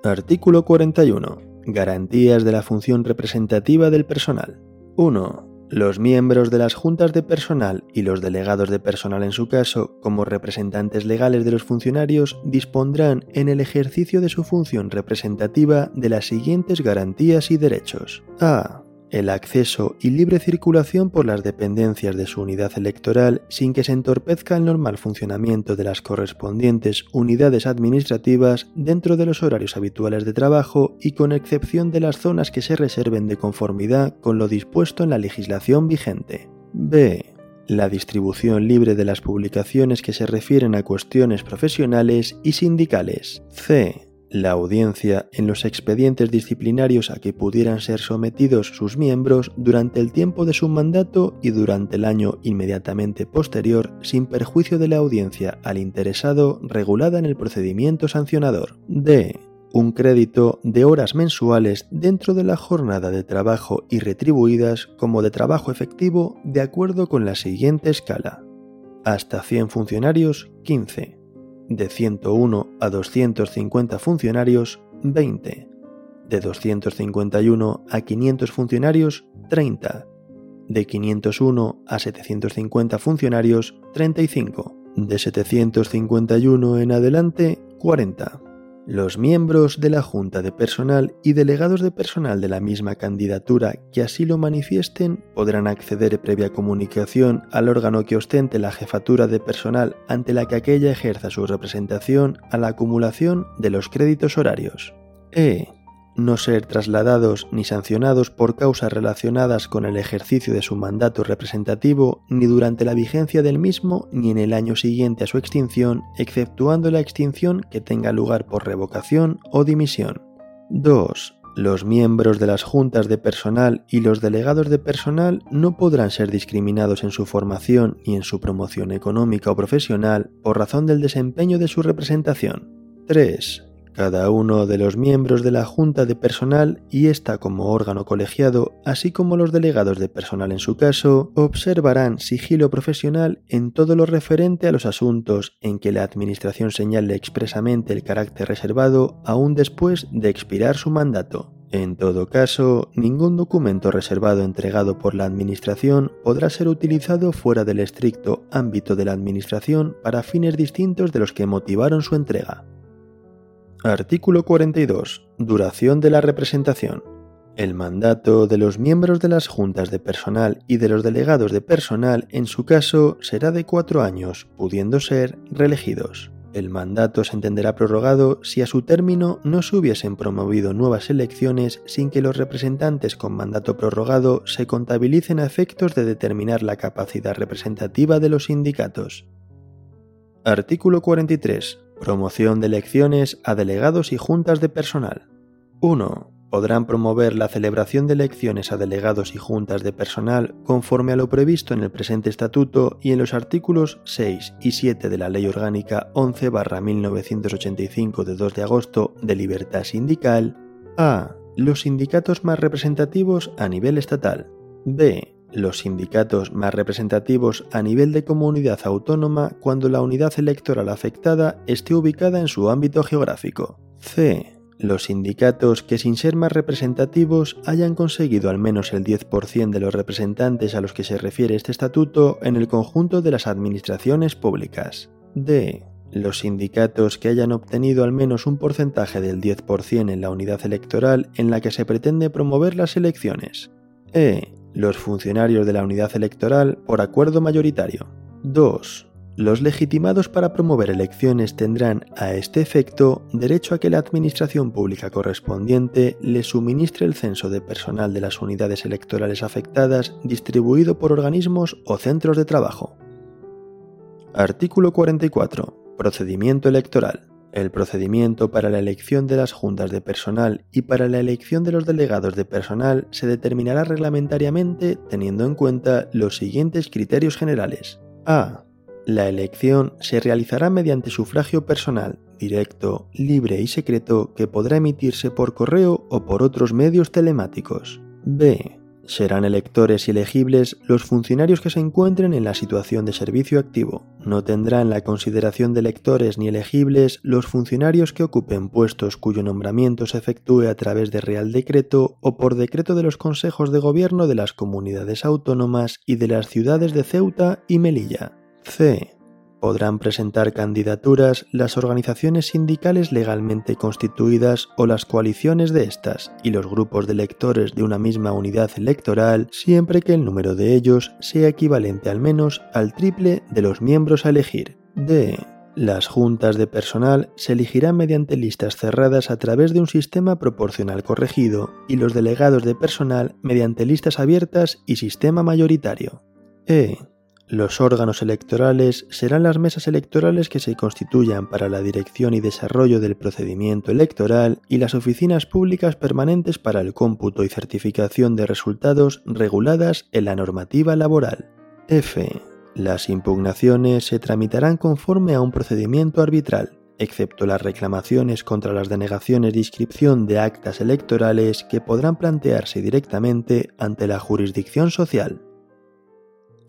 Artículo 41. Garantías de la función representativa del personal. 1. Los miembros de las juntas de personal y los delegados de personal en su caso, como representantes legales de los funcionarios, dispondrán en el ejercicio de su función representativa de las siguientes garantías y derechos. A el acceso y libre circulación por las dependencias de su unidad electoral sin que se entorpezca el normal funcionamiento de las correspondientes unidades administrativas dentro de los horarios habituales de trabajo y con excepción de las zonas que se reserven de conformidad con lo dispuesto en la legislación vigente. B. La distribución libre de las publicaciones que se refieren a cuestiones profesionales y sindicales. C la audiencia en los expedientes disciplinarios a que pudieran ser sometidos sus miembros durante el tiempo de su mandato y durante el año inmediatamente posterior sin perjuicio de la audiencia al interesado regulada en el procedimiento sancionador. D. Un crédito de horas mensuales dentro de la jornada de trabajo y retribuidas como de trabajo efectivo de acuerdo con la siguiente escala. Hasta 100 funcionarios, 15 de 101 a 250 funcionarios, 20. De 251 a 500 funcionarios, 30. De 501 a 750 funcionarios, 35. De 751 en adelante, 40. Los miembros de la Junta de Personal y delegados de personal de la misma candidatura que así lo manifiesten podrán acceder previa comunicación al órgano que ostente la jefatura de personal ante la que aquella ejerza su representación a la acumulación de los créditos horarios. E no ser trasladados ni sancionados por causas relacionadas con el ejercicio de su mandato representativo ni durante la vigencia del mismo ni en el año siguiente a su extinción, exceptuando la extinción que tenga lugar por revocación o dimisión. 2. Los miembros de las juntas de personal y los delegados de personal no podrán ser discriminados en su formación ni en su promoción económica o profesional por razón del desempeño de su representación. 3 cada uno de los miembros de la Junta de Personal y ésta como órgano colegiado, así como los delegados de personal en su caso, observarán sigilo profesional en todo lo referente a los asuntos en que la Administración señale expresamente el carácter reservado aún después de expirar su mandato. En todo caso, ningún documento reservado entregado por la Administración podrá ser utilizado fuera del estricto ámbito de la Administración para fines distintos de los que motivaron su entrega. Artículo 42. Duración de la representación. El mandato de los miembros de las juntas de personal y de los delegados de personal en su caso será de cuatro años, pudiendo ser reelegidos. El mandato se entenderá prorrogado si a su término no se hubiesen promovido nuevas elecciones sin que los representantes con mandato prorrogado se contabilicen a efectos de determinar la capacidad representativa de los sindicatos. Artículo 43. Promoción de elecciones a delegados y juntas de personal. 1. podrán promover la celebración de elecciones a delegados y juntas de personal conforme a lo previsto en el presente estatuto y en los artículos 6 y 7 de la Ley Orgánica 11-1985 de 2 de agosto de libertad sindical a. Los sindicatos más representativos a nivel estatal. B. Los sindicatos más representativos a nivel de comunidad autónoma cuando la unidad electoral afectada esté ubicada en su ámbito geográfico. C los sindicatos que sin ser más representativos hayan conseguido al menos el 10% de los representantes a los que se refiere este estatuto en el conjunto de las administraciones públicas. D. Los sindicatos que hayan obtenido al menos un porcentaje del 10% en la unidad electoral en la que se pretende promover las elecciones. E. Los funcionarios de la unidad electoral por acuerdo mayoritario. 2 los legitimados para promover elecciones tendrán, a este efecto, derecho a que la Administración Pública correspondiente les suministre el censo de personal de las unidades electorales afectadas distribuido por organismos o centros de trabajo. Artículo 44. Procedimiento electoral. El procedimiento para la elección de las juntas de personal y para la elección de los delegados de personal se determinará reglamentariamente teniendo en cuenta los siguientes criterios generales. A. La elección se realizará mediante sufragio personal, directo, libre y secreto que podrá emitirse por correo o por otros medios telemáticos. B. Serán electores y elegibles los funcionarios que se encuentren en la situación de servicio activo. No tendrán la consideración de electores ni elegibles los funcionarios que ocupen puestos cuyo nombramiento se efectúe a través de Real Decreto o por decreto de los consejos de gobierno de las comunidades autónomas y de las ciudades de Ceuta y Melilla. C. Podrán presentar candidaturas las organizaciones sindicales legalmente constituidas o las coaliciones de estas y los grupos de electores de una misma unidad electoral siempre que el número de ellos sea equivalente al menos al triple de los miembros a elegir. D. Las juntas de personal se elegirán mediante listas cerradas a través de un sistema proporcional corregido y los delegados de personal mediante listas abiertas y sistema mayoritario. E. Los órganos electorales serán las mesas electorales que se constituyan para la dirección y desarrollo del procedimiento electoral y las oficinas públicas permanentes para el cómputo y certificación de resultados reguladas en la normativa laboral. F. Las impugnaciones se tramitarán conforme a un procedimiento arbitral, excepto las reclamaciones contra las denegaciones de inscripción de actas electorales que podrán plantearse directamente ante la jurisdicción social.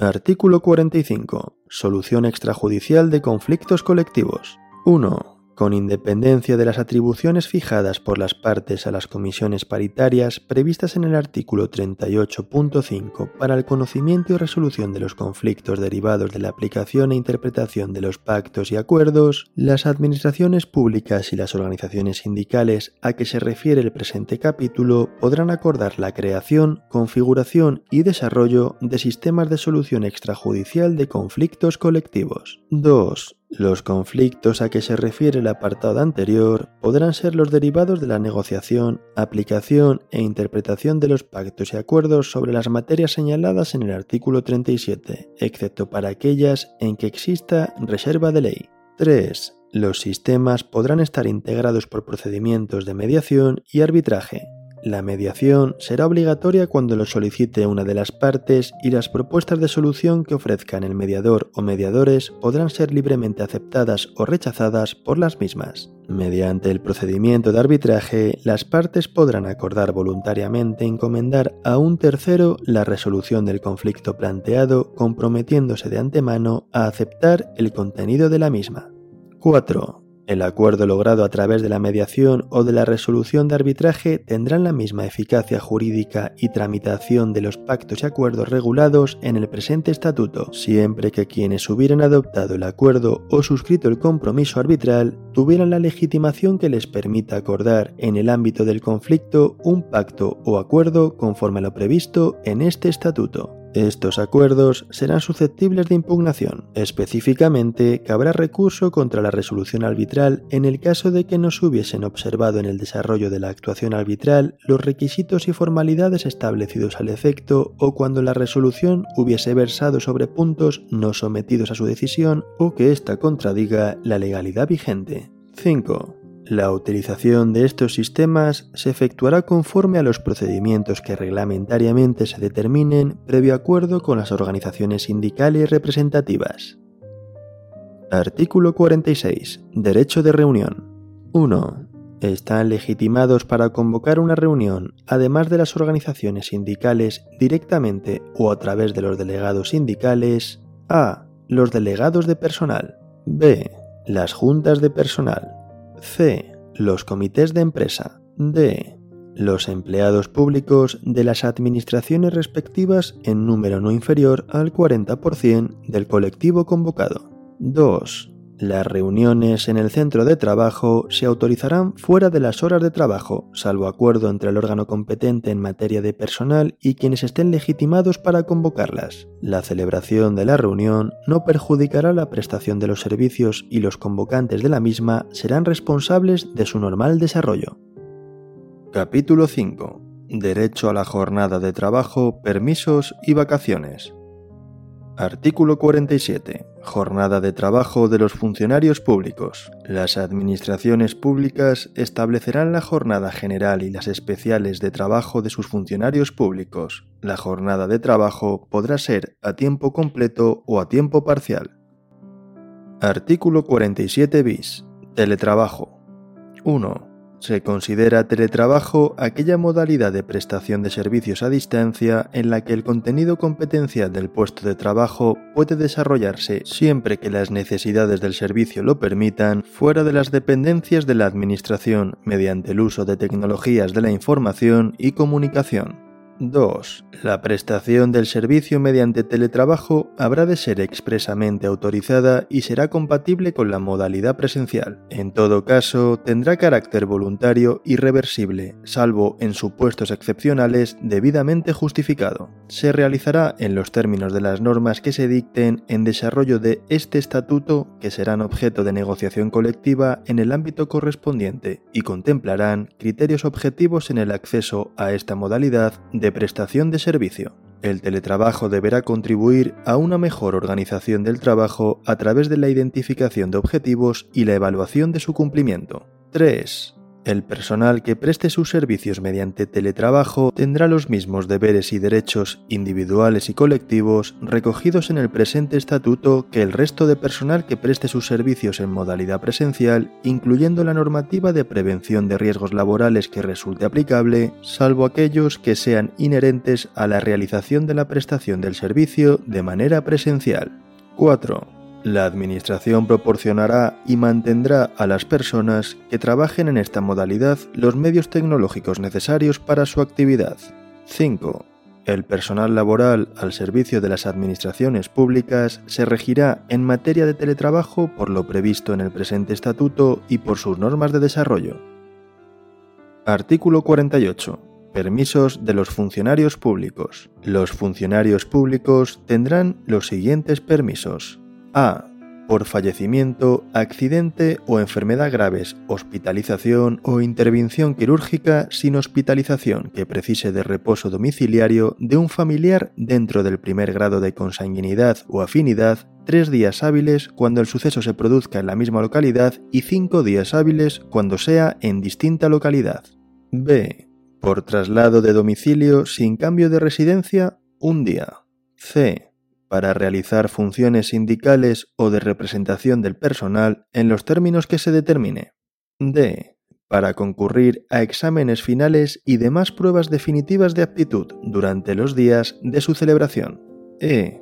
Artículo 45. Solución extrajudicial de conflictos colectivos. 1 con independencia de las atribuciones fijadas por las partes a las comisiones paritarias previstas en el artículo 38.5 para el conocimiento y resolución de los conflictos derivados de la aplicación e interpretación de los pactos y acuerdos, las administraciones públicas y las organizaciones sindicales a que se refiere el presente capítulo podrán acordar la creación, configuración y desarrollo de sistemas de solución extrajudicial de conflictos colectivos. 2 los conflictos a que se refiere el apartado anterior podrán ser los derivados de la negociación, aplicación e interpretación de los pactos y acuerdos sobre las materias señaladas en el artículo 37, excepto para aquellas en que exista reserva de ley. 3. Los sistemas podrán estar integrados por procedimientos de mediación y arbitraje, la mediación será obligatoria cuando lo solicite una de las partes y las propuestas de solución que ofrezcan el mediador o mediadores podrán ser libremente aceptadas o rechazadas por las mismas. Mediante el procedimiento de arbitraje, las partes podrán acordar voluntariamente encomendar a un tercero la resolución del conflicto planteado comprometiéndose de antemano a aceptar el contenido de la misma. 4. El acuerdo logrado a través de la mediación o de la resolución de arbitraje tendrán la misma eficacia jurídica y tramitación de los pactos y acuerdos regulados en el presente estatuto, siempre que quienes hubieran adoptado el acuerdo o suscrito el compromiso arbitral tuvieran la legitimación que les permita acordar en el ámbito del conflicto un pacto o acuerdo conforme a lo previsto en este estatuto. Estos acuerdos serán susceptibles de impugnación. Específicamente, cabrá recurso contra la resolución arbitral en el caso de que no se hubiesen observado en el desarrollo de la actuación arbitral los requisitos y formalidades establecidos al efecto o cuando la resolución hubiese versado sobre puntos no sometidos a su decisión o que ésta contradiga la legalidad vigente. 5. La utilización de estos sistemas se efectuará conforme a los procedimientos que reglamentariamente se determinen previo acuerdo con las organizaciones sindicales representativas. Artículo 46. Derecho de reunión. 1. Están legitimados para convocar una reunión, además de las organizaciones sindicales directamente o a través de los delegados sindicales, a. los delegados de personal, b. las juntas de personal, c. los comités de empresa, d. los empleados públicos de las administraciones respectivas en número no inferior al 40% del colectivo convocado. 2. Las reuniones en el centro de trabajo se autorizarán fuera de las horas de trabajo, salvo acuerdo entre el órgano competente en materia de personal y quienes estén legitimados para convocarlas. La celebración de la reunión no perjudicará la prestación de los servicios y los convocantes de la misma serán responsables de su normal desarrollo. Capítulo 5. Derecho a la jornada de trabajo, permisos y vacaciones. Artículo 47. Jornada de trabajo de los funcionarios públicos. Las administraciones públicas establecerán la jornada general y las especiales de trabajo de sus funcionarios públicos. La jornada de trabajo podrá ser a tiempo completo o a tiempo parcial. Artículo 47 bis. Teletrabajo. 1. Se considera teletrabajo aquella modalidad de prestación de servicios a distancia en la que el contenido competencial del puesto de trabajo puede desarrollarse siempre que las necesidades del servicio lo permitan fuera de las dependencias de la Administración mediante el uso de tecnologías de la información y comunicación. 2. La prestación del servicio mediante teletrabajo habrá de ser expresamente autorizada y será compatible con la modalidad presencial. En todo caso, tendrá carácter voluntario y reversible, salvo en supuestos excepcionales debidamente justificado. Se realizará en los términos de las normas que se dicten en desarrollo de este estatuto que serán objeto de negociación colectiva en el ámbito correspondiente y contemplarán criterios objetivos en el acceso a esta modalidad de prestación de servicio. El teletrabajo deberá contribuir a una mejor organización del trabajo a través de la identificación de objetivos y la evaluación de su cumplimiento. 3. El personal que preste sus servicios mediante teletrabajo tendrá los mismos deberes y derechos individuales y colectivos recogidos en el presente estatuto que el resto de personal que preste sus servicios en modalidad presencial, incluyendo la normativa de prevención de riesgos laborales que resulte aplicable, salvo aquellos que sean inherentes a la realización de la prestación del servicio de manera presencial. 4 la Administración proporcionará y mantendrá a las personas que trabajen en esta modalidad los medios tecnológicos necesarios para su actividad. 5. El personal laboral al servicio de las administraciones públicas se regirá en materia de teletrabajo por lo previsto en el presente estatuto y por sus normas de desarrollo. Artículo 48. Permisos de los funcionarios públicos. Los funcionarios públicos tendrán los siguientes permisos. A. Por fallecimiento, accidente o enfermedad graves, hospitalización o intervención quirúrgica sin hospitalización que precise de reposo domiciliario de un familiar dentro del primer grado de consanguinidad o afinidad, tres días hábiles cuando el suceso se produzca en la misma localidad y cinco días hábiles cuando sea en distinta localidad. B. Por traslado de domicilio sin cambio de residencia, un día. C para realizar funciones sindicales o de representación del personal en los términos que se determine. D. Para concurrir a exámenes finales y demás pruebas definitivas de aptitud durante los días de su celebración. E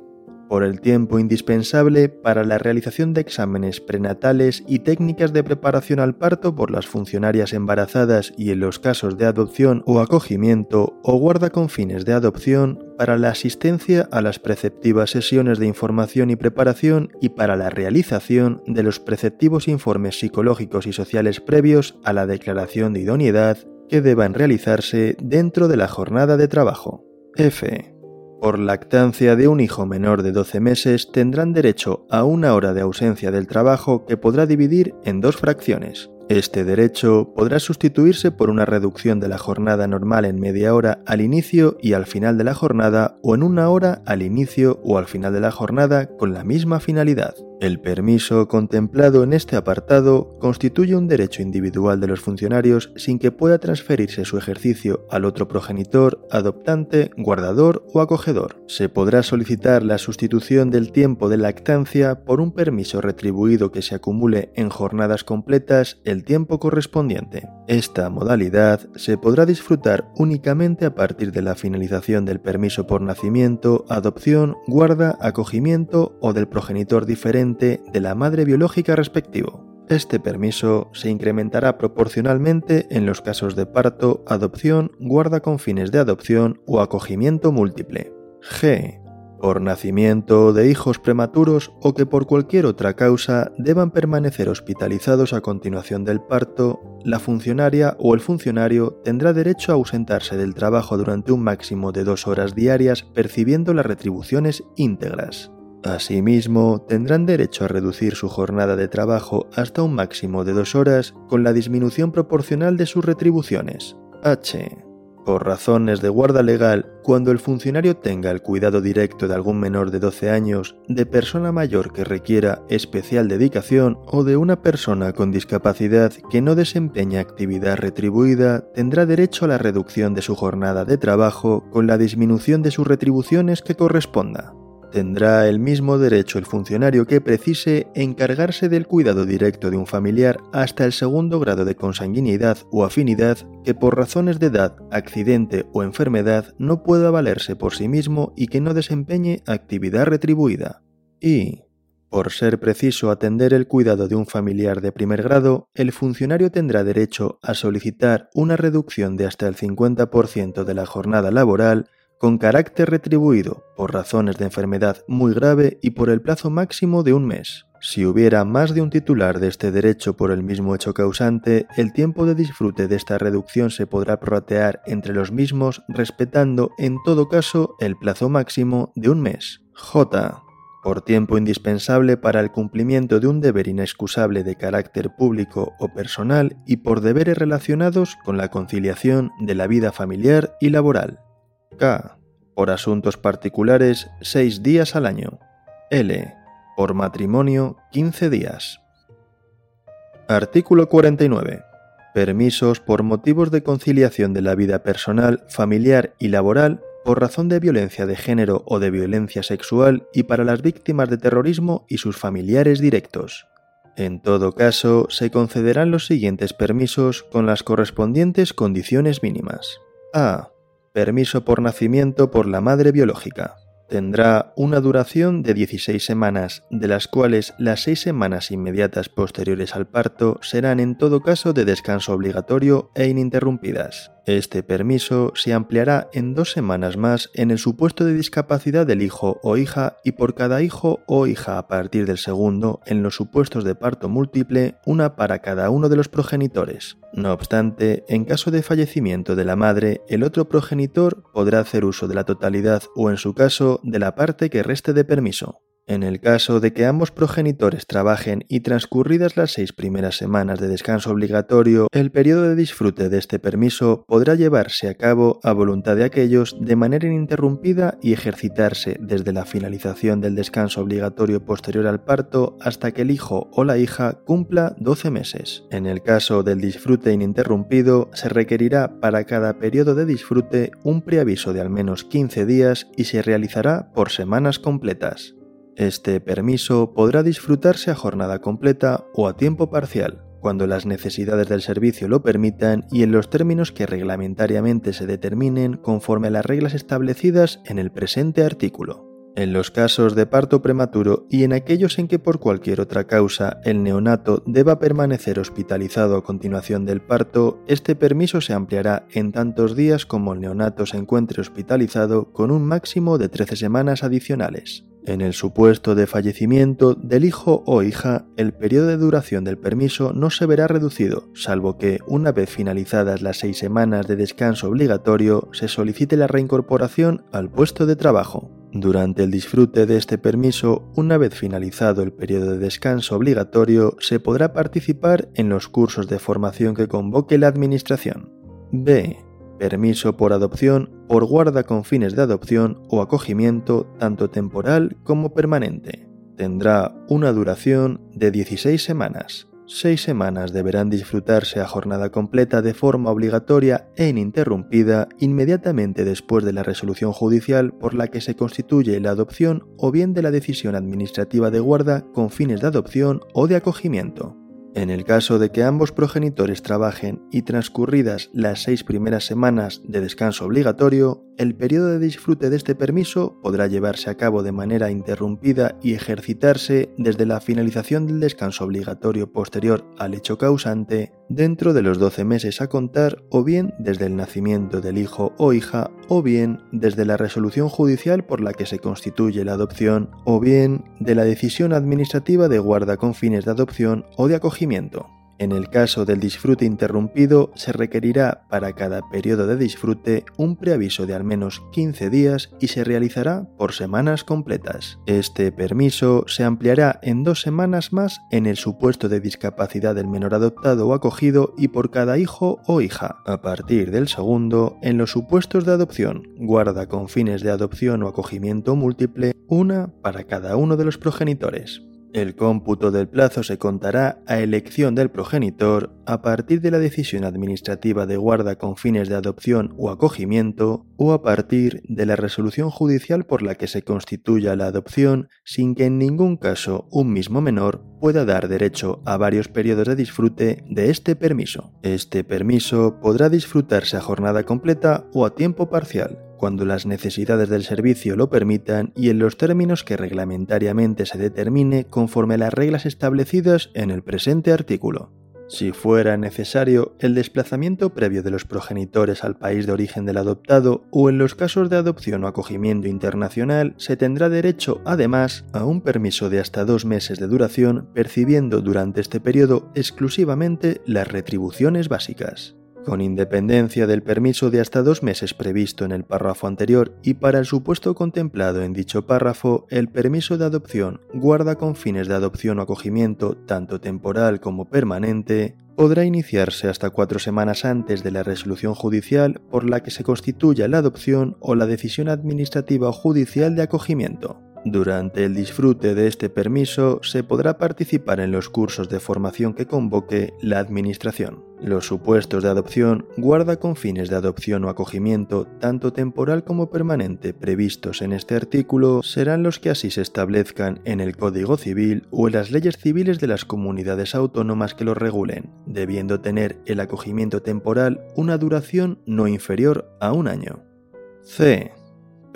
por el tiempo indispensable para la realización de exámenes prenatales y técnicas de preparación al parto por las funcionarias embarazadas y en los casos de adopción o acogimiento o guarda con fines de adopción para la asistencia a las preceptivas sesiones de información y preparación y para la realización de los preceptivos informes psicológicos y sociales previos a la declaración de idoneidad que deban realizarse dentro de la jornada de trabajo. F. Por lactancia de un hijo menor de 12 meses tendrán derecho a una hora de ausencia del trabajo que podrá dividir en dos fracciones. Este derecho podrá sustituirse por una reducción de la jornada normal en media hora al inicio y al final de la jornada o en una hora al inicio o al final de la jornada con la misma finalidad. El permiso contemplado en este apartado constituye un derecho individual de los funcionarios sin que pueda transferirse su ejercicio al otro progenitor, adoptante, guardador o acogedor. Se podrá solicitar la sustitución del tiempo de lactancia por un permiso retribuido que se acumule en jornadas completas el tiempo correspondiente. Esta modalidad se podrá disfrutar únicamente a partir de la finalización del permiso por nacimiento, adopción, guarda, acogimiento o del progenitor diferente de la madre biológica respectivo. Este permiso se incrementará proporcionalmente en los casos de parto, adopción, guarda con fines de adopción o acogimiento múltiple. G. Por nacimiento de hijos prematuros o que por cualquier otra causa deban permanecer hospitalizados a continuación del parto, la funcionaria o el funcionario tendrá derecho a ausentarse del trabajo durante un máximo de dos horas diarias percibiendo las retribuciones íntegras. Asimismo, tendrán derecho a reducir su jornada de trabajo hasta un máximo de dos horas con la disminución proporcional de sus retribuciones. H. Por razones de guarda legal, cuando el funcionario tenga el cuidado directo de algún menor de 12 años, de persona mayor que requiera especial dedicación o de una persona con discapacidad que no desempeña actividad retribuida, tendrá derecho a la reducción de su jornada de trabajo con la disminución de sus retribuciones que corresponda. Tendrá el mismo derecho el funcionario que precise encargarse del cuidado directo de un familiar hasta el segundo grado de consanguinidad o afinidad que por razones de edad, accidente o enfermedad no pueda valerse por sí mismo y que no desempeñe actividad retribuida. Y, por ser preciso atender el cuidado de un familiar de primer grado, el funcionario tendrá derecho a solicitar una reducción de hasta el 50% de la jornada laboral con carácter retribuido por razones de enfermedad muy grave y por el plazo máximo de un mes. Si hubiera más de un titular de este derecho por el mismo hecho causante, el tiempo de disfrute de esta reducción se podrá prorratear entre los mismos respetando en todo caso el plazo máximo de un mes. J. Por tiempo indispensable para el cumplimiento de un deber inexcusable de carácter público o personal y por deberes relacionados con la conciliación de la vida familiar y laboral. K. Por asuntos particulares, 6 días al año. L. Por matrimonio, 15 días. Artículo 49. Permisos por motivos de conciliación de la vida personal, familiar y laboral por razón de violencia de género o de violencia sexual y para las víctimas de terrorismo y sus familiares directos. En todo caso, se concederán los siguientes permisos con las correspondientes condiciones mínimas. A. Permiso por nacimiento por la madre biológica. Tendrá una duración de 16 semanas, de las cuales las 6 semanas inmediatas posteriores al parto serán en todo caso de descanso obligatorio e ininterrumpidas. Este permiso se ampliará en dos semanas más en el supuesto de discapacidad del hijo o hija y por cada hijo o hija a partir del segundo en los supuestos de parto múltiple, una para cada uno de los progenitores. No obstante, en caso de fallecimiento de la madre, el otro progenitor podrá hacer uso de la totalidad o en su caso de la parte que reste de permiso. En el caso de que ambos progenitores trabajen y transcurridas las seis primeras semanas de descanso obligatorio, el periodo de disfrute de este permiso podrá llevarse a cabo a voluntad de aquellos de manera ininterrumpida y ejercitarse desde la finalización del descanso obligatorio posterior al parto hasta que el hijo o la hija cumpla 12 meses. En el caso del disfrute ininterrumpido, se requerirá para cada periodo de disfrute un preaviso de al menos 15 días y se realizará por semanas completas. Este permiso podrá disfrutarse a jornada completa o a tiempo parcial, cuando las necesidades del servicio lo permitan y en los términos que reglamentariamente se determinen conforme a las reglas establecidas en el presente artículo. En los casos de parto prematuro y en aquellos en que por cualquier otra causa el neonato deba permanecer hospitalizado a continuación del parto, este permiso se ampliará en tantos días como el neonato se encuentre hospitalizado con un máximo de 13 semanas adicionales. En el supuesto de fallecimiento del hijo o hija, el periodo de duración del permiso no se verá reducido, salvo que, una vez finalizadas las seis semanas de descanso obligatorio, se solicite la reincorporación al puesto de trabajo. Durante el disfrute de este permiso, una vez finalizado el periodo de descanso obligatorio, se podrá participar en los cursos de formación que convoque la Administración. B. Permiso por adopción por guarda con fines de adopción o acogimiento tanto temporal como permanente. Tendrá una duración de 16 semanas seis semanas deberán disfrutarse a jornada completa de forma obligatoria e ininterrumpida inmediatamente después de la resolución judicial por la que se constituye la adopción o bien de la decisión administrativa de guarda con fines de adopción o de acogimiento. En el caso de que ambos progenitores trabajen y transcurridas las seis primeras semanas de descanso obligatorio, el periodo de disfrute de este permiso podrá llevarse a cabo de manera interrumpida y ejercitarse desde la finalización del descanso obligatorio posterior al hecho causante dentro de los 12 meses a contar o bien desde el nacimiento del hijo o hija o bien desde la resolución judicial por la que se constituye la adopción o bien de la decisión administrativa de guarda con fines de adopción o de acogimiento. En el caso del disfrute interrumpido, se requerirá para cada periodo de disfrute un preaviso de al menos 15 días y se realizará por semanas completas. Este permiso se ampliará en dos semanas más en el supuesto de discapacidad del menor adoptado o acogido y por cada hijo o hija. A partir del segundo, en los supuestos de adopción, guarda con fines de adopción o acogimiento múltiple, una para cada uno de los progenitores. El cómputo del plazo se contará a elección del progenitor a partir de la decisión administrativa de guarda con fines de adopción o acogimiento o a partir de la resolución judicial por la que se constituya la adopción sin que en ningún caso un mismo menor pueda dar derecho a varios periodos de disfrute de este permiso. Este permiso podrá disfrutarse a jornada completa o a tiempo parcial cuando las necesidades del servicio lo permitan y en los términos que reglamentariamente se determine conforme a las reglas establecidas en el presente artículo. Si fuera necesario, el desplazamiento previo de los progenitores al país de origen del adoptado o en los casos de adopción o acogimiento internacional, se tendrá derecho, además, a un permiso de hasta dos meses de duración, percibiendo durante este periodo exclusivamente las retribuciones básicas con independencia del permiso de hasta dos meses previsto en el párrafo anterior y para el supuesto contemplado en dicho párrafo, el permiso de adopción guarda con fines de adopción o acogimiento, tanto temporal como permanente, podrá iniciarse hasta cuatro semanas antes de la resolución judicial por la que se constituya la adopción o la decisión administrativa o judicial de acogimiento. Durante el disfrute de este permiso se podrá participar en los cursos de formación que convoque la Administración. Los supuestos de adopción, guarda con fines de adopción o acogimiento, tanto temporal como permanente, previstos en este artículo, serán los que así se establezcan en el Código Civil o en las leyes civiles de las comunidades autónomas que los regulen, debiendo tener el acogimiento temporal una duración no inferior a un año. C.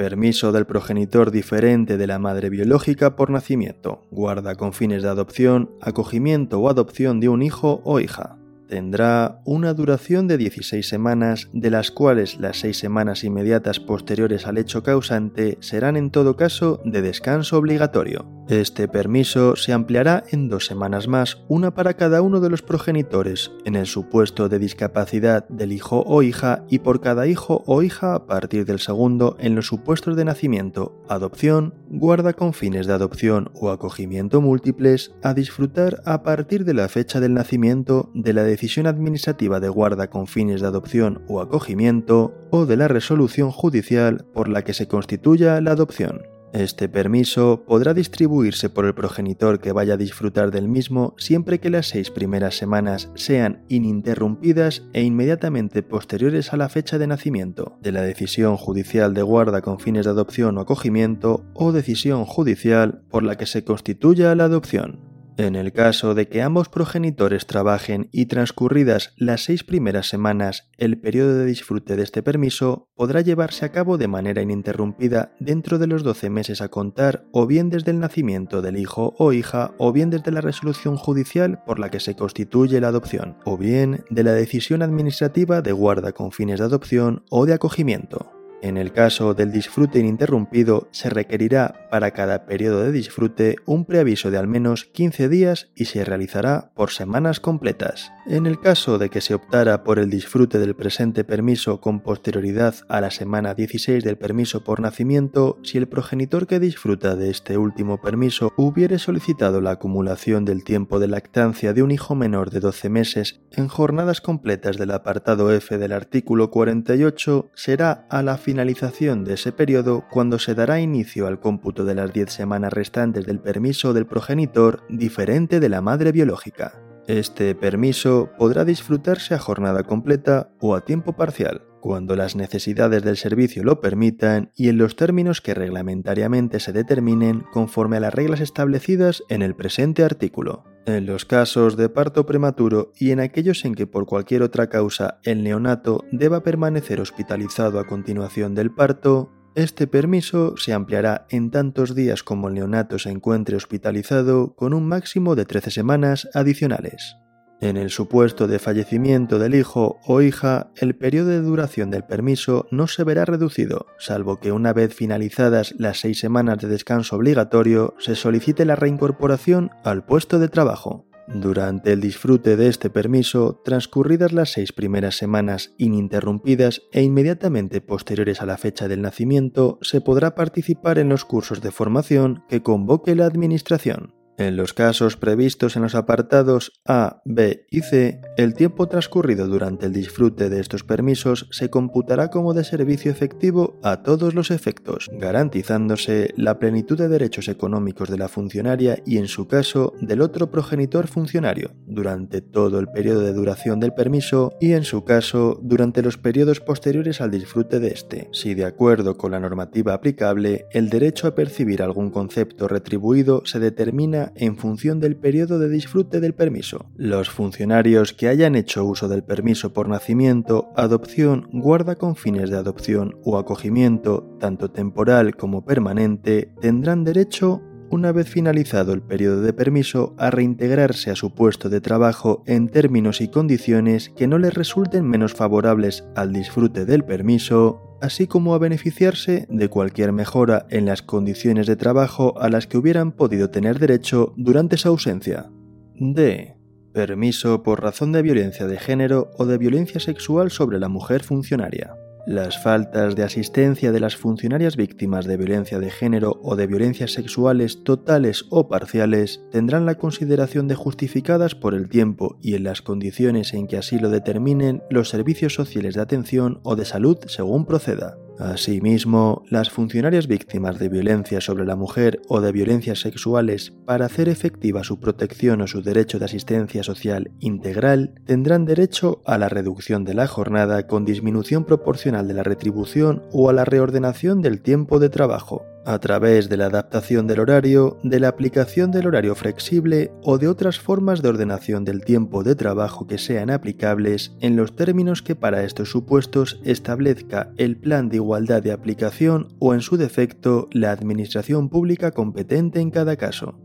Permiso del progenitor diferente de la madre biológica por nacimiento. Guarda con fines de adopción, acogimiento o adopción de un hijo o hija tendrá una duración de 16 semanas, de las cuales las 6 semanas inmediatas posteriores al hecho causante serán en todo caso de descanso obligatorio. Este permiso se ampliará en dos semanas más, una para cada uno de los progenitores, en el supuesto de discapacidad del hijo o hija y por cada hijo o hija a partir del segundo en los supuestos de nacimiento, adopción, guarda con fines de adopción o acogimiento múltiples, a disfrutar a partir de la fecha del nacimiento de la decisión decisión administrativa de guarda con fines de adopción o acogimiento o de la resolución judicial por la que se constituya la adopción. Este permiso podrá distribuirse por el progenitor que vaya a disfrutar del mismo siempre que las seis primeras semanas sean ininterrumpidas e inmediatamente posteriores a la fecha de nacimiento de la decisión judicial de guarda con fines de adopción o acogimiento o decisión judicial por la que se constituya la adopción. En el caso de que ambos progenitores trabajen y transcurridas las seis primeras semanas el periodo de disfrute de este permiso podrá llevarse a cabo de manera ininterrumpida dentro de los 12 meses a contar o bien desde el nacimiento del hijo o hija o bien desde la resolución judicial por la que se constituye la adopción o bien de la decisión administrativa de guarda con fines de adopción o de acogimiento. En el caso del disfrute ininterrumpido, se requerirá para cada periodo de disfrute un preaviso de al menos 15 días y se realizará por semanas completas. En el caso de que se optara por el disfrute del presente permiso con posterioridad a la semana 16 del permiso por nacimiento, si el progenitor que disfruta de este último permiso hubiere solicitado la acumulación del tiempo de lactancia de un hijo menor de 12 meses en jornadas completas del apartado F del artículo 48, será a la finalización de ese periodo cuando se dará inicio al cómputo de las 10 semanas restantes del permiso del progenitor diferente de la madre biológica. Este permiso podrá disfrutarse a jornada completa o a tiempo parcial, cuando las necesidades del servicio lo permitan y en los términos que reglamentariamente se determinen conforme a las reglas establecidas en el presente artículo. En los casos de parto prematuro y en aquellos en que por cualquier otra causa el neonato deba permanecer hospitalizado a continuación del parto, este permiso se ampliará en tantos días como el neonato se encuentre hospitalizado con un máximo de 13 semanas adicionales. En el supuesto de fallecimiento del hijo o hija, el periodo de duración del permiso no se verá reducido, salvo que una vez finalizadas las seis semanas de descanso obligatorio se solicite la reincorporación al puesto de trabajo. Durante el disfrute de este permiso, transcurridas las seis primeras semanas ininterrumpidas e inmediatamente posteriores a la fecha del nacimiento, se podrá participar en los cursos de formación que convoque la Administración. En los casos previstos en los apartados A, B y C, el tiempo transcurrido durante el disfrute de estos permisos se computará como de servicio efectivo a todos los efectos, garantizándose la plenitud de derechos económicos de la funcionaria y, en su caso, del otro progenitor funcionario, durante todo el periodo de duración del permiso y, en su caso, durante los periodos posteriores al disfrute de este, si de acuerdo con la normativa aplicable, el derecho a percibir algún concepto retribuido se determina en función del periodo de disfrute del permiso. Los funcionarios que hayan hecho uso del permiso por nacimiento, adopción, guarda con fines de adopción o acogimiento, tanto temporal como permanente, tendrán derecho una vez finalizado el periodo de permiso, a reintegrarse a su puesto de trabajo en términos y condiciones que no les resulten menos favorables al disfrute del permiso así como a beneficiarse de cualquier mejora en las condiciones de trabajo a las que hubieran podido tener derecho durante su ausencia. D. Permiso por razón de violencia de género o de violencia sexual sobre la mujer funcionaria. Las faltas de asistencia de las funcionarias víctimas de violencia de género o de violencias sexuales totales o parciales tendrán la consideración de justificadas por el tiempo y en las condiciones en que así lo determinen los servicios sociales de atención o de salud según proceda. Asimismo, las funcionarias víctimas de violencia sobre la mujer o de violencias sexuales, para hacer efectiva su protección o su derecho de asistencia social integral, tendrán derecho a la reducción de la jornada con disminución proporcional de la retribución o a la reordenación del tiempo de trabajo a través de la adaptación del horario, de la aplicación del horario flexible o de otras formas de ordenación del tiempo de trabajo que sean aplicables en los términos que para estos supuestos establezca el plan de igualdad de aplicación o en su defecto la administración pública competente en cada caso.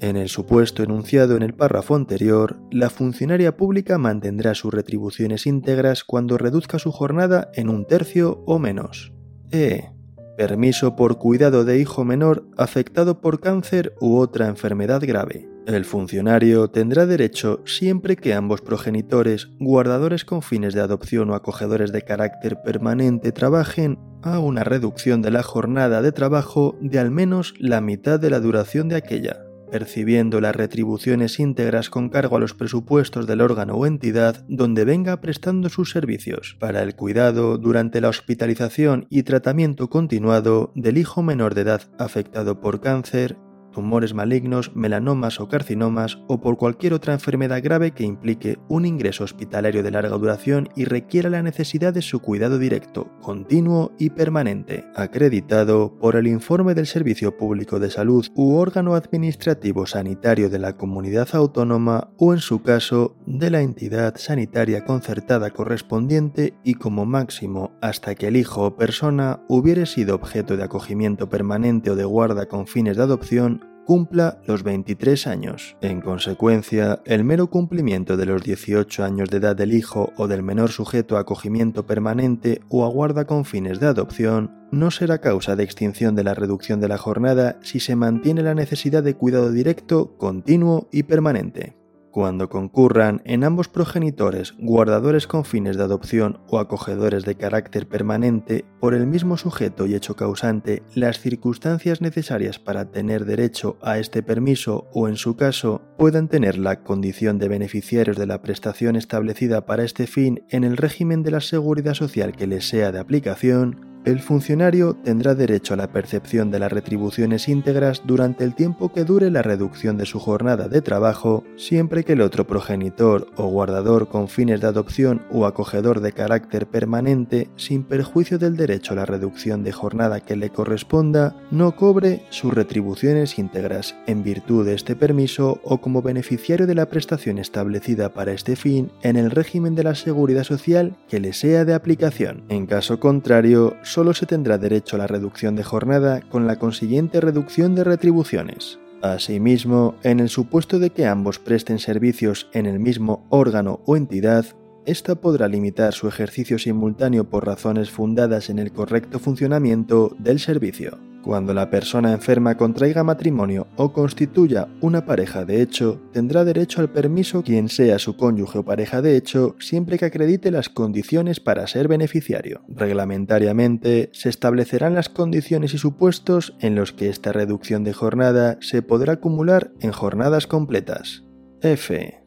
En el supuesto enunciado en el párrafo anterior, la funcionaria pública mantendrá sus retribuciones íntegras cuando reduzca su jornada en un tercio o menos. E. Permiso por cuidado de hijo menor afectado por cáncer u otra enfermedad grave. El funcionario tendrá derecho siempre que ambos progenitores, guardadores con fines de adopción o acogedores de carácter permanente trabajen a una reducción de la jornada de trabajo de al menos la mitad de la duración de aquella percibiendo las retribuciones íntegras con cargo a los presupuestos del órgano o entidad donde venga prestando sus servicios, para el cuidado durante la hospitalización y tratamiento continuado del hijo menor de edad afectado por cáncer, tumores malignos, melanomas o carcinomas o por cualquier otra enfermedad grave que implique un ingreso hospitalario de larga duración y requiera la necesidad de su cuidado directo, continuo y permanente, acreditado por el informe del Servicio Público de Salud u órgano administrativo sanitario de la comunidad autónoma o en su caso de la entidad sanitaria concertada correspondiente y como máximo hasta que el hijo o persona hubiere sido objeto de acogimiento permanente o de guarda con fines de adopción cumpla los 23 años. En consecuencia, el mero cumplimiento de los 18 años de edad del hijo o del menor sujeto a acogimiento permanente o aguarda con fines de adopción no será causa de extinción de la reducción de la jornada si se mantiene la necesidad de cuidado directo, continuo y permanente. Cuando concurran en ambos progenitores guardadores con fines de adopción o acogedores de carácter permanente por el mismo sujeto y hecho causante las circunstancias necesarias para tener derecho a este permiso o en su caso puedan tener la condición de beneficiarios de la prestación establecida para este fin en el régimen de la seguridad social que les sea de aplicación, el funcionario tendrá derecho a la percepción de las retribuciones íntegras durante el tiempo que dure la reducción de su jornada de trabajo, siempre que el otro progenitor o guardador con fines de adopción o acogedor de carácter permanente, sin perjuicio del derecho a la reducción de jornada que le corresponda, no cobre sus retribuciones íntegras en virtud de este permiso o como beneficiario de la prestación establecida para este fin en el régimen de la seguridad social que le sea de aplicación. En caso contrario, solo se tendrá derecho a la reducción de jornada con la consiguiente reducción de retribuciones. Asimismo, en el supuesto de que ambos presten servicios en el mismo órgano o entidad, ésta podrá limitar su ejercicio simultáneo por razones fundadas en el correcto funcionamiento del servicio. Cuando la persona enferma contraiga matrimonio o constituya una pareja de hecho, tendrá derecho al permiso quien sea su cónyuge o pareja de hecho siempre que acredite las condiciones para ser beneficiario. Reglamentariamente, se establecerán las condiciones y supuestos en los que esta reducción de jornada se podrá acumular en jornadas completas. F.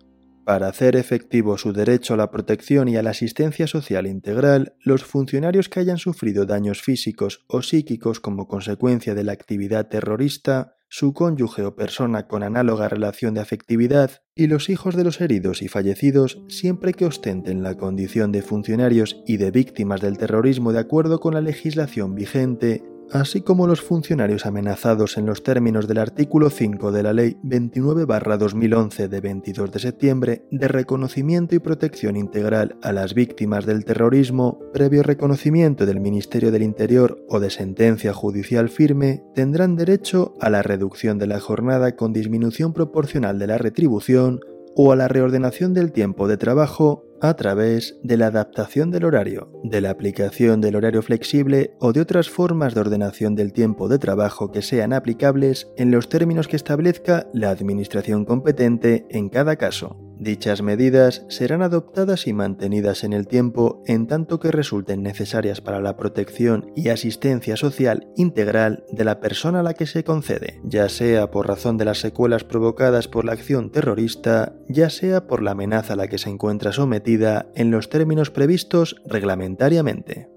Para hacer efectivo su derecho a la protección y a la asistencia social integral, los funcionarios que hayan sufrido daños físicos o psíquicos como consecuencia de la actividad terrorista, su cónyuge o persona con análoga relación de afectividad y los hijos de los heridos y fallecidos siempre que ostenten la condición de funcionarios y de víctimas del terrorismo de acuerdo con la legislación vigente, así como los funcionarios amenazados en los términos del artículo 5 de la Ley 29-2011 de 22 de septiembre de reconocimiento y protección integral a las víctimas del terrorismo, previo reconocimiento del Ministerio del Interior o de sentencia judicial firme, tendrán derecho a la reducción de la jornada con disminución proporcional de la retribución o a la reordenación del tiempo de trabajo a través de la adaptación del horario, de la aplicación del horario flexible o de otras formas de ordenación del tiempo de trabajo que sean aplicables en los términos que establezca la Administración competente en cada caso. Dichas medidas serán adoptadas y mantenidas en el tiempo en tanto que resulten necesarias para la protección y asistencia social integral de la persona a la que se concede, ya sea por razón de las secuelas provocadas por la acción terrorista, ya sea por la amenaza a la que se encuentra sometida en los términos previstos reglamentariamente.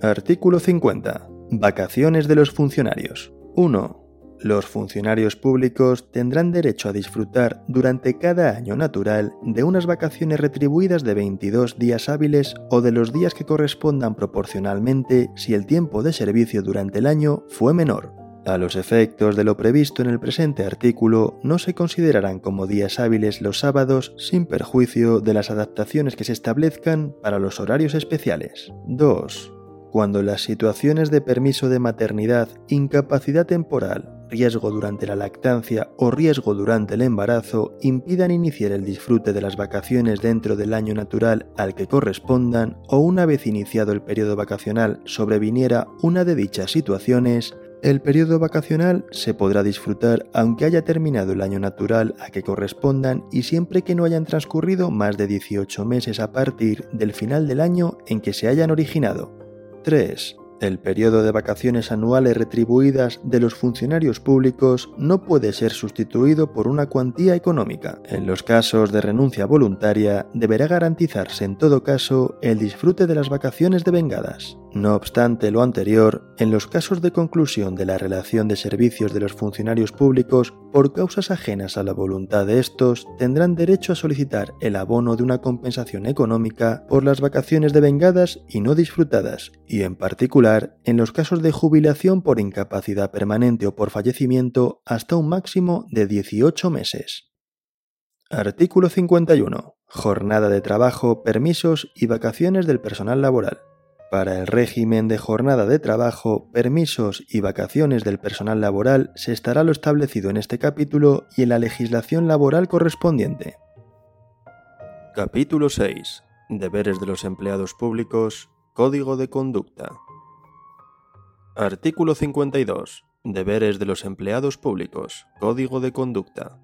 Artículo 50. Vacaciones de los funcionarios. 1 los funcionarios públicos tendrán derecho a disfrutar durante cada año natural de unas vacaciones retribuidas de 22 días hábiles o de los días que correspondan proporcionalmente si el tiempo de servicio durante el año fue menor. A los efectos de lo previsto en el presente artículo, no se considerarán como días hábiles los sábados sin perjuicio de las adaptaciones que se establezcan para los horarios especiales. 2 cuando las situaciones de permiso de maternidad, incapacidad temporal, riesgo durante la lactancia o riesgo durante el embarazo impidan iniciar el disfrute de las vacaciones dentro del año natural al que correspondan o una vez iniciado el periodo vacacional sobreviniera una de dichas situaciones, el periodo vacacional se podrá disfrutar aunque haya terminado el año natural a que correspondan y siempre que no hayan transcurrido más de 18 meses a partir del final del año en que se hayan originado. 3. El periodo de vacaciones anuales retribuidas de los funcionarios públicos no puede ser sustituido por una cuantía económica. En los casos de renuncia voluntaria, deberá garantizarse en todo caso el disfrute de las vacaciones devengadas. No obstante lo anterior, en los casos de conclusión de la relación de servicios de los funcionarios públicos por causas ajenas a la voluntad de estos, tendrán derecho a solicitar el abono de una compensación económica por las vacaciones devengadas y no disfrutadas, y en particular en los casos de jubilación por incapacidad permanente o por fallecimiento hasta un máximo de 18 meses. Artículo 51. Jornada de trabajo, permisos y vacaciones del personal laboral. Para el régimen de jornada de trabajo, permisos y vacaciones del personal laboral se estará lo establecido en este capítulo y en la legislación laboral correspondiente. Capítulo 6. Deberes de los empleados públicos. Código de conducta. Artículo 52. Deberes de los empleados públicos. Código de conducta.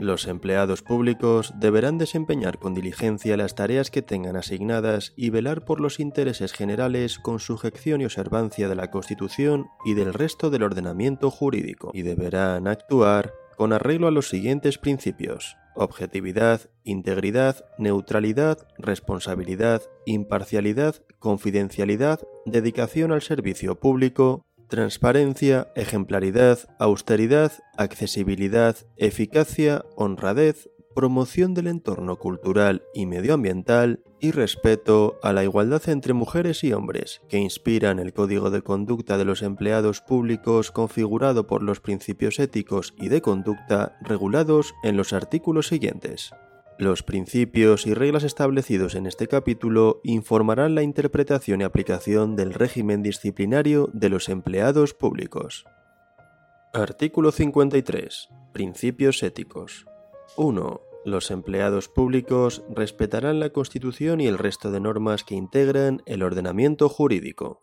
Los empleados públicos deberán desempeñar con diligencia las tareas que tengan asignadas y velar por los intereses generales con sujeción y observancia de la Constitución y del resto del ordenamiento jurídico, y deberán actuar con arreglo a los siguientes principios objetividad, integridad, neutralidad, responsabilidad, imparcialidad, confidencialidad, dedicación al servicio público, transparencia, ejemplaridad, austeridad, accesibilidad, eficacia, honradez, promoción del entorno cultural y medioambiental y respeto a la igualdad entre mujeres y hombres, que inspiran el código de conducta de los empleados públicos configurado por los principios éticos y de conducta regulados en los artículos siguientes. Los principios y reglas establecidos en este capítulo informarán la interpretación y aplicación del régimen disciplinario de los empleados públicos. Artículo 53. Principios éticos. 1. Los empleados públicos respetarán la Constitución y el resto de normas que integran el ordenamiento jurídico.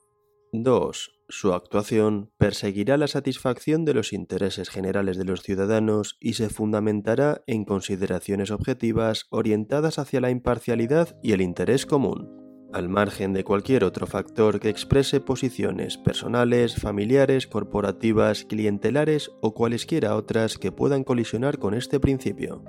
2. Su actuación perseguirá la satisfacción de los intereses generales de los ciudadanos y se fundamentará en consideraciones objetivas orientadas hacia la imparcialidad y el interés común, al margen de cualquier otro factor que exprese posiciones personales, familiares, corporativas, clientelares o cualesquiera otras que puedan colisionar con este principio.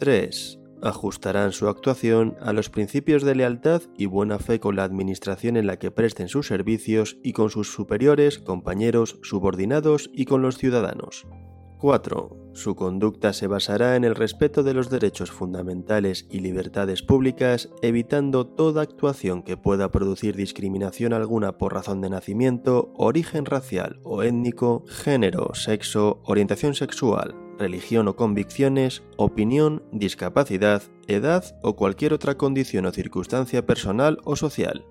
3 ajustarán su actuación a los principios de lealtad y buena fe con la administración en la que presten sus servicios y con sus superiores, compañeros, subordinados y con los ciudadanos. 4. Su conducta se basará en el respeto de los derechos fundamentales y libertades públicas, evitando toda actuación que pueda producir discriminación alguna por razón de nacimiento, origen racial o étnico, género, sexo, orientación sexual, religión o convicciones, opinión, discapacidad, edad o cualquier otra condición o circunstancia personal o social.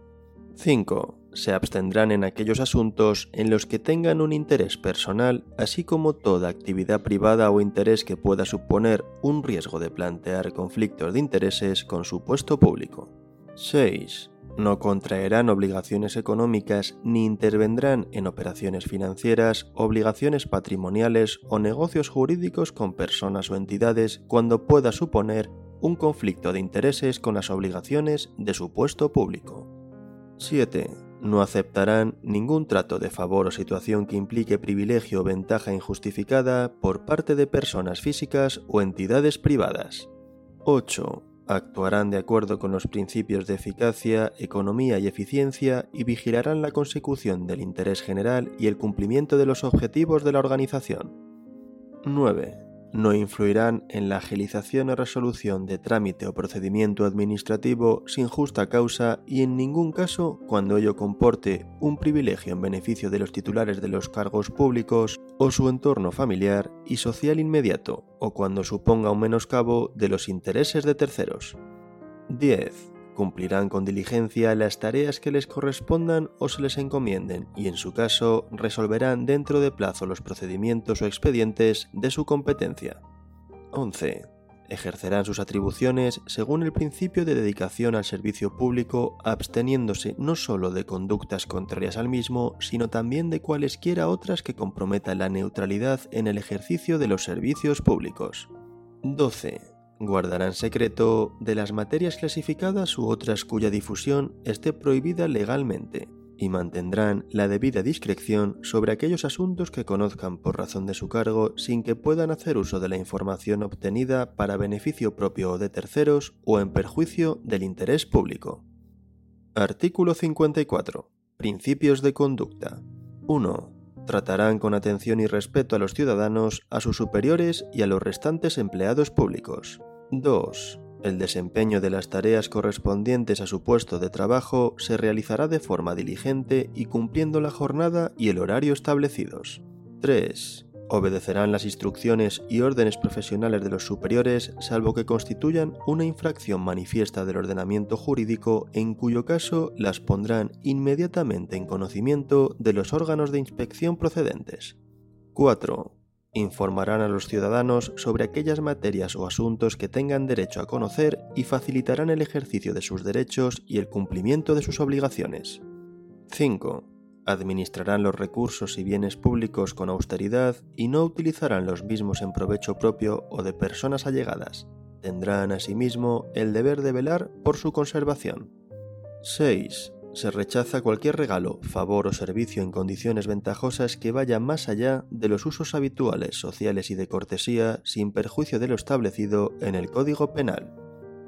5. Se abstendrán en aquellos asuntos en los que tengan un interés personal, así como toda actividad privada o interés que pueda suponer un riesgo de plantear conflictos de intereses con su puesto público. 6 no contraerán obligaciones económicas ni intervendrán en operaciones financieras, obligaciones patrimoniales o negocios jurídicos con personas o entidades cuando pueda suponer un conflicto de intereses con las obligaciones de su puesto público. 7. No aceptarán ningún trato de favor o situación que implique privilegio o ventaja injustificada por parte de personas físicas o entidades privadas. 8 Actuarán de acuerdo con los principios de eficacia, economía y eficiencia y vigilarán la consecución del interés general y el cumplimiento de los objetivos de la organización. 9 no influirán en la agilización o resolución de trámite o procedimiento administrativo sin justa causa y en ningún caso cuando ello comporte un privilegio en beneficio de los titulares de los cargos públicos o su entorno familiar y social inmediato o cuando suponga un menoscabo de los intereses de terceros. 10 cumplirán con diligencia las tareas que les correspondan o se les encomienden y en su caso resolverán dentro de plazo los procedimientos o expedientes de su competencia. 11. Ejercerán sus atribuciones según el principio de dedicación al servicio público, absteniéndose no sólo de conductas contrarias al mismo, sino también de cualesquiera otras que comprometan la neutralidad en el ejercicio de los servicios públicos. 12 guardarán secreto de las materias clasificadas u otras cuya difusión esté prohibida legalmente, y mantendrán la debida discreción sobre aquellos asuntos que conozcan por razón de su cargo sin que puedan hacer uso de la información obtenida para beneficio propio o de terceros o en perjuicio del interés público. Artículo 54. Principios de conducta. 1. Tratarán con atención y respeto a los ciudadanos, a sus superiores y a los restantes empleados públicos. 2. El desempeño de las tareas correspondientes a su puesto de trabajo se realizará de forma diligente y cumpliendo la jornada y el horario establecidos. 3. Obedecerán las instrucciones y órdenes profesionales de los superiores salvo que constituyan una infracción manifiesta del ordenamiento jurídico en cuyo caso las pondrán inmediatamente en conocimiento de los órganos de inspección procedentes. 4. Informarán a los ciudadanos sobre aquellas materias o asuntos que tengan derecho a conocer y facilitarán el ejercicio de sus derechos y el cumplimiento de sus obligaciones. 5 administrarán los recursos y bienes públicos con austeridad y no utilizarán los mismos en provecho propio o de personas allegadas. Tendrán asimismo el deber de velar por su conservación. 6. Se rechaza cualquier regalo, favor o servicio en condiciones ventajosas que vaya más allá de los usos habituales, sociales y de cortesía sin perjuicio de lo establecido en el Código Penal.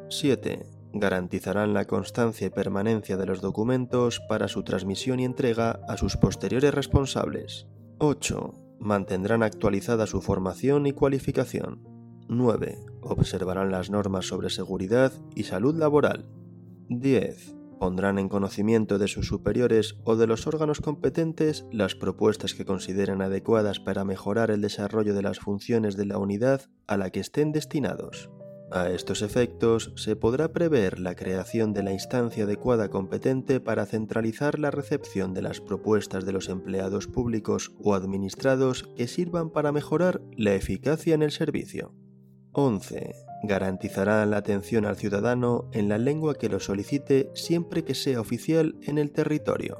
7 garantizarán la constancia y permanencia de los documentos para su transmisión y entrega a sus posteriores responsables. 8. Mantendrán actualizada su formación y cualificación. 9. Observarán las normas sobre seguridad y salud laboral. 10. Pondrán en conocimiento de sus superiores o de los órganos competentes las propuestas que consideren adecuadas para mejorar el desarrollo de las funciones de la unidad a la que estén destinados. A estos efectos, se podrá prever la creación de la instancia adecuada competente para centralizar la recepción de las propuestas de los empleados públicos o administrados que sirvan para mejorar la eficacia en el servicio. 11. Garantizará la atención al ciudadano en la lengua que lo solicite siempre que sea oficial en el territorio.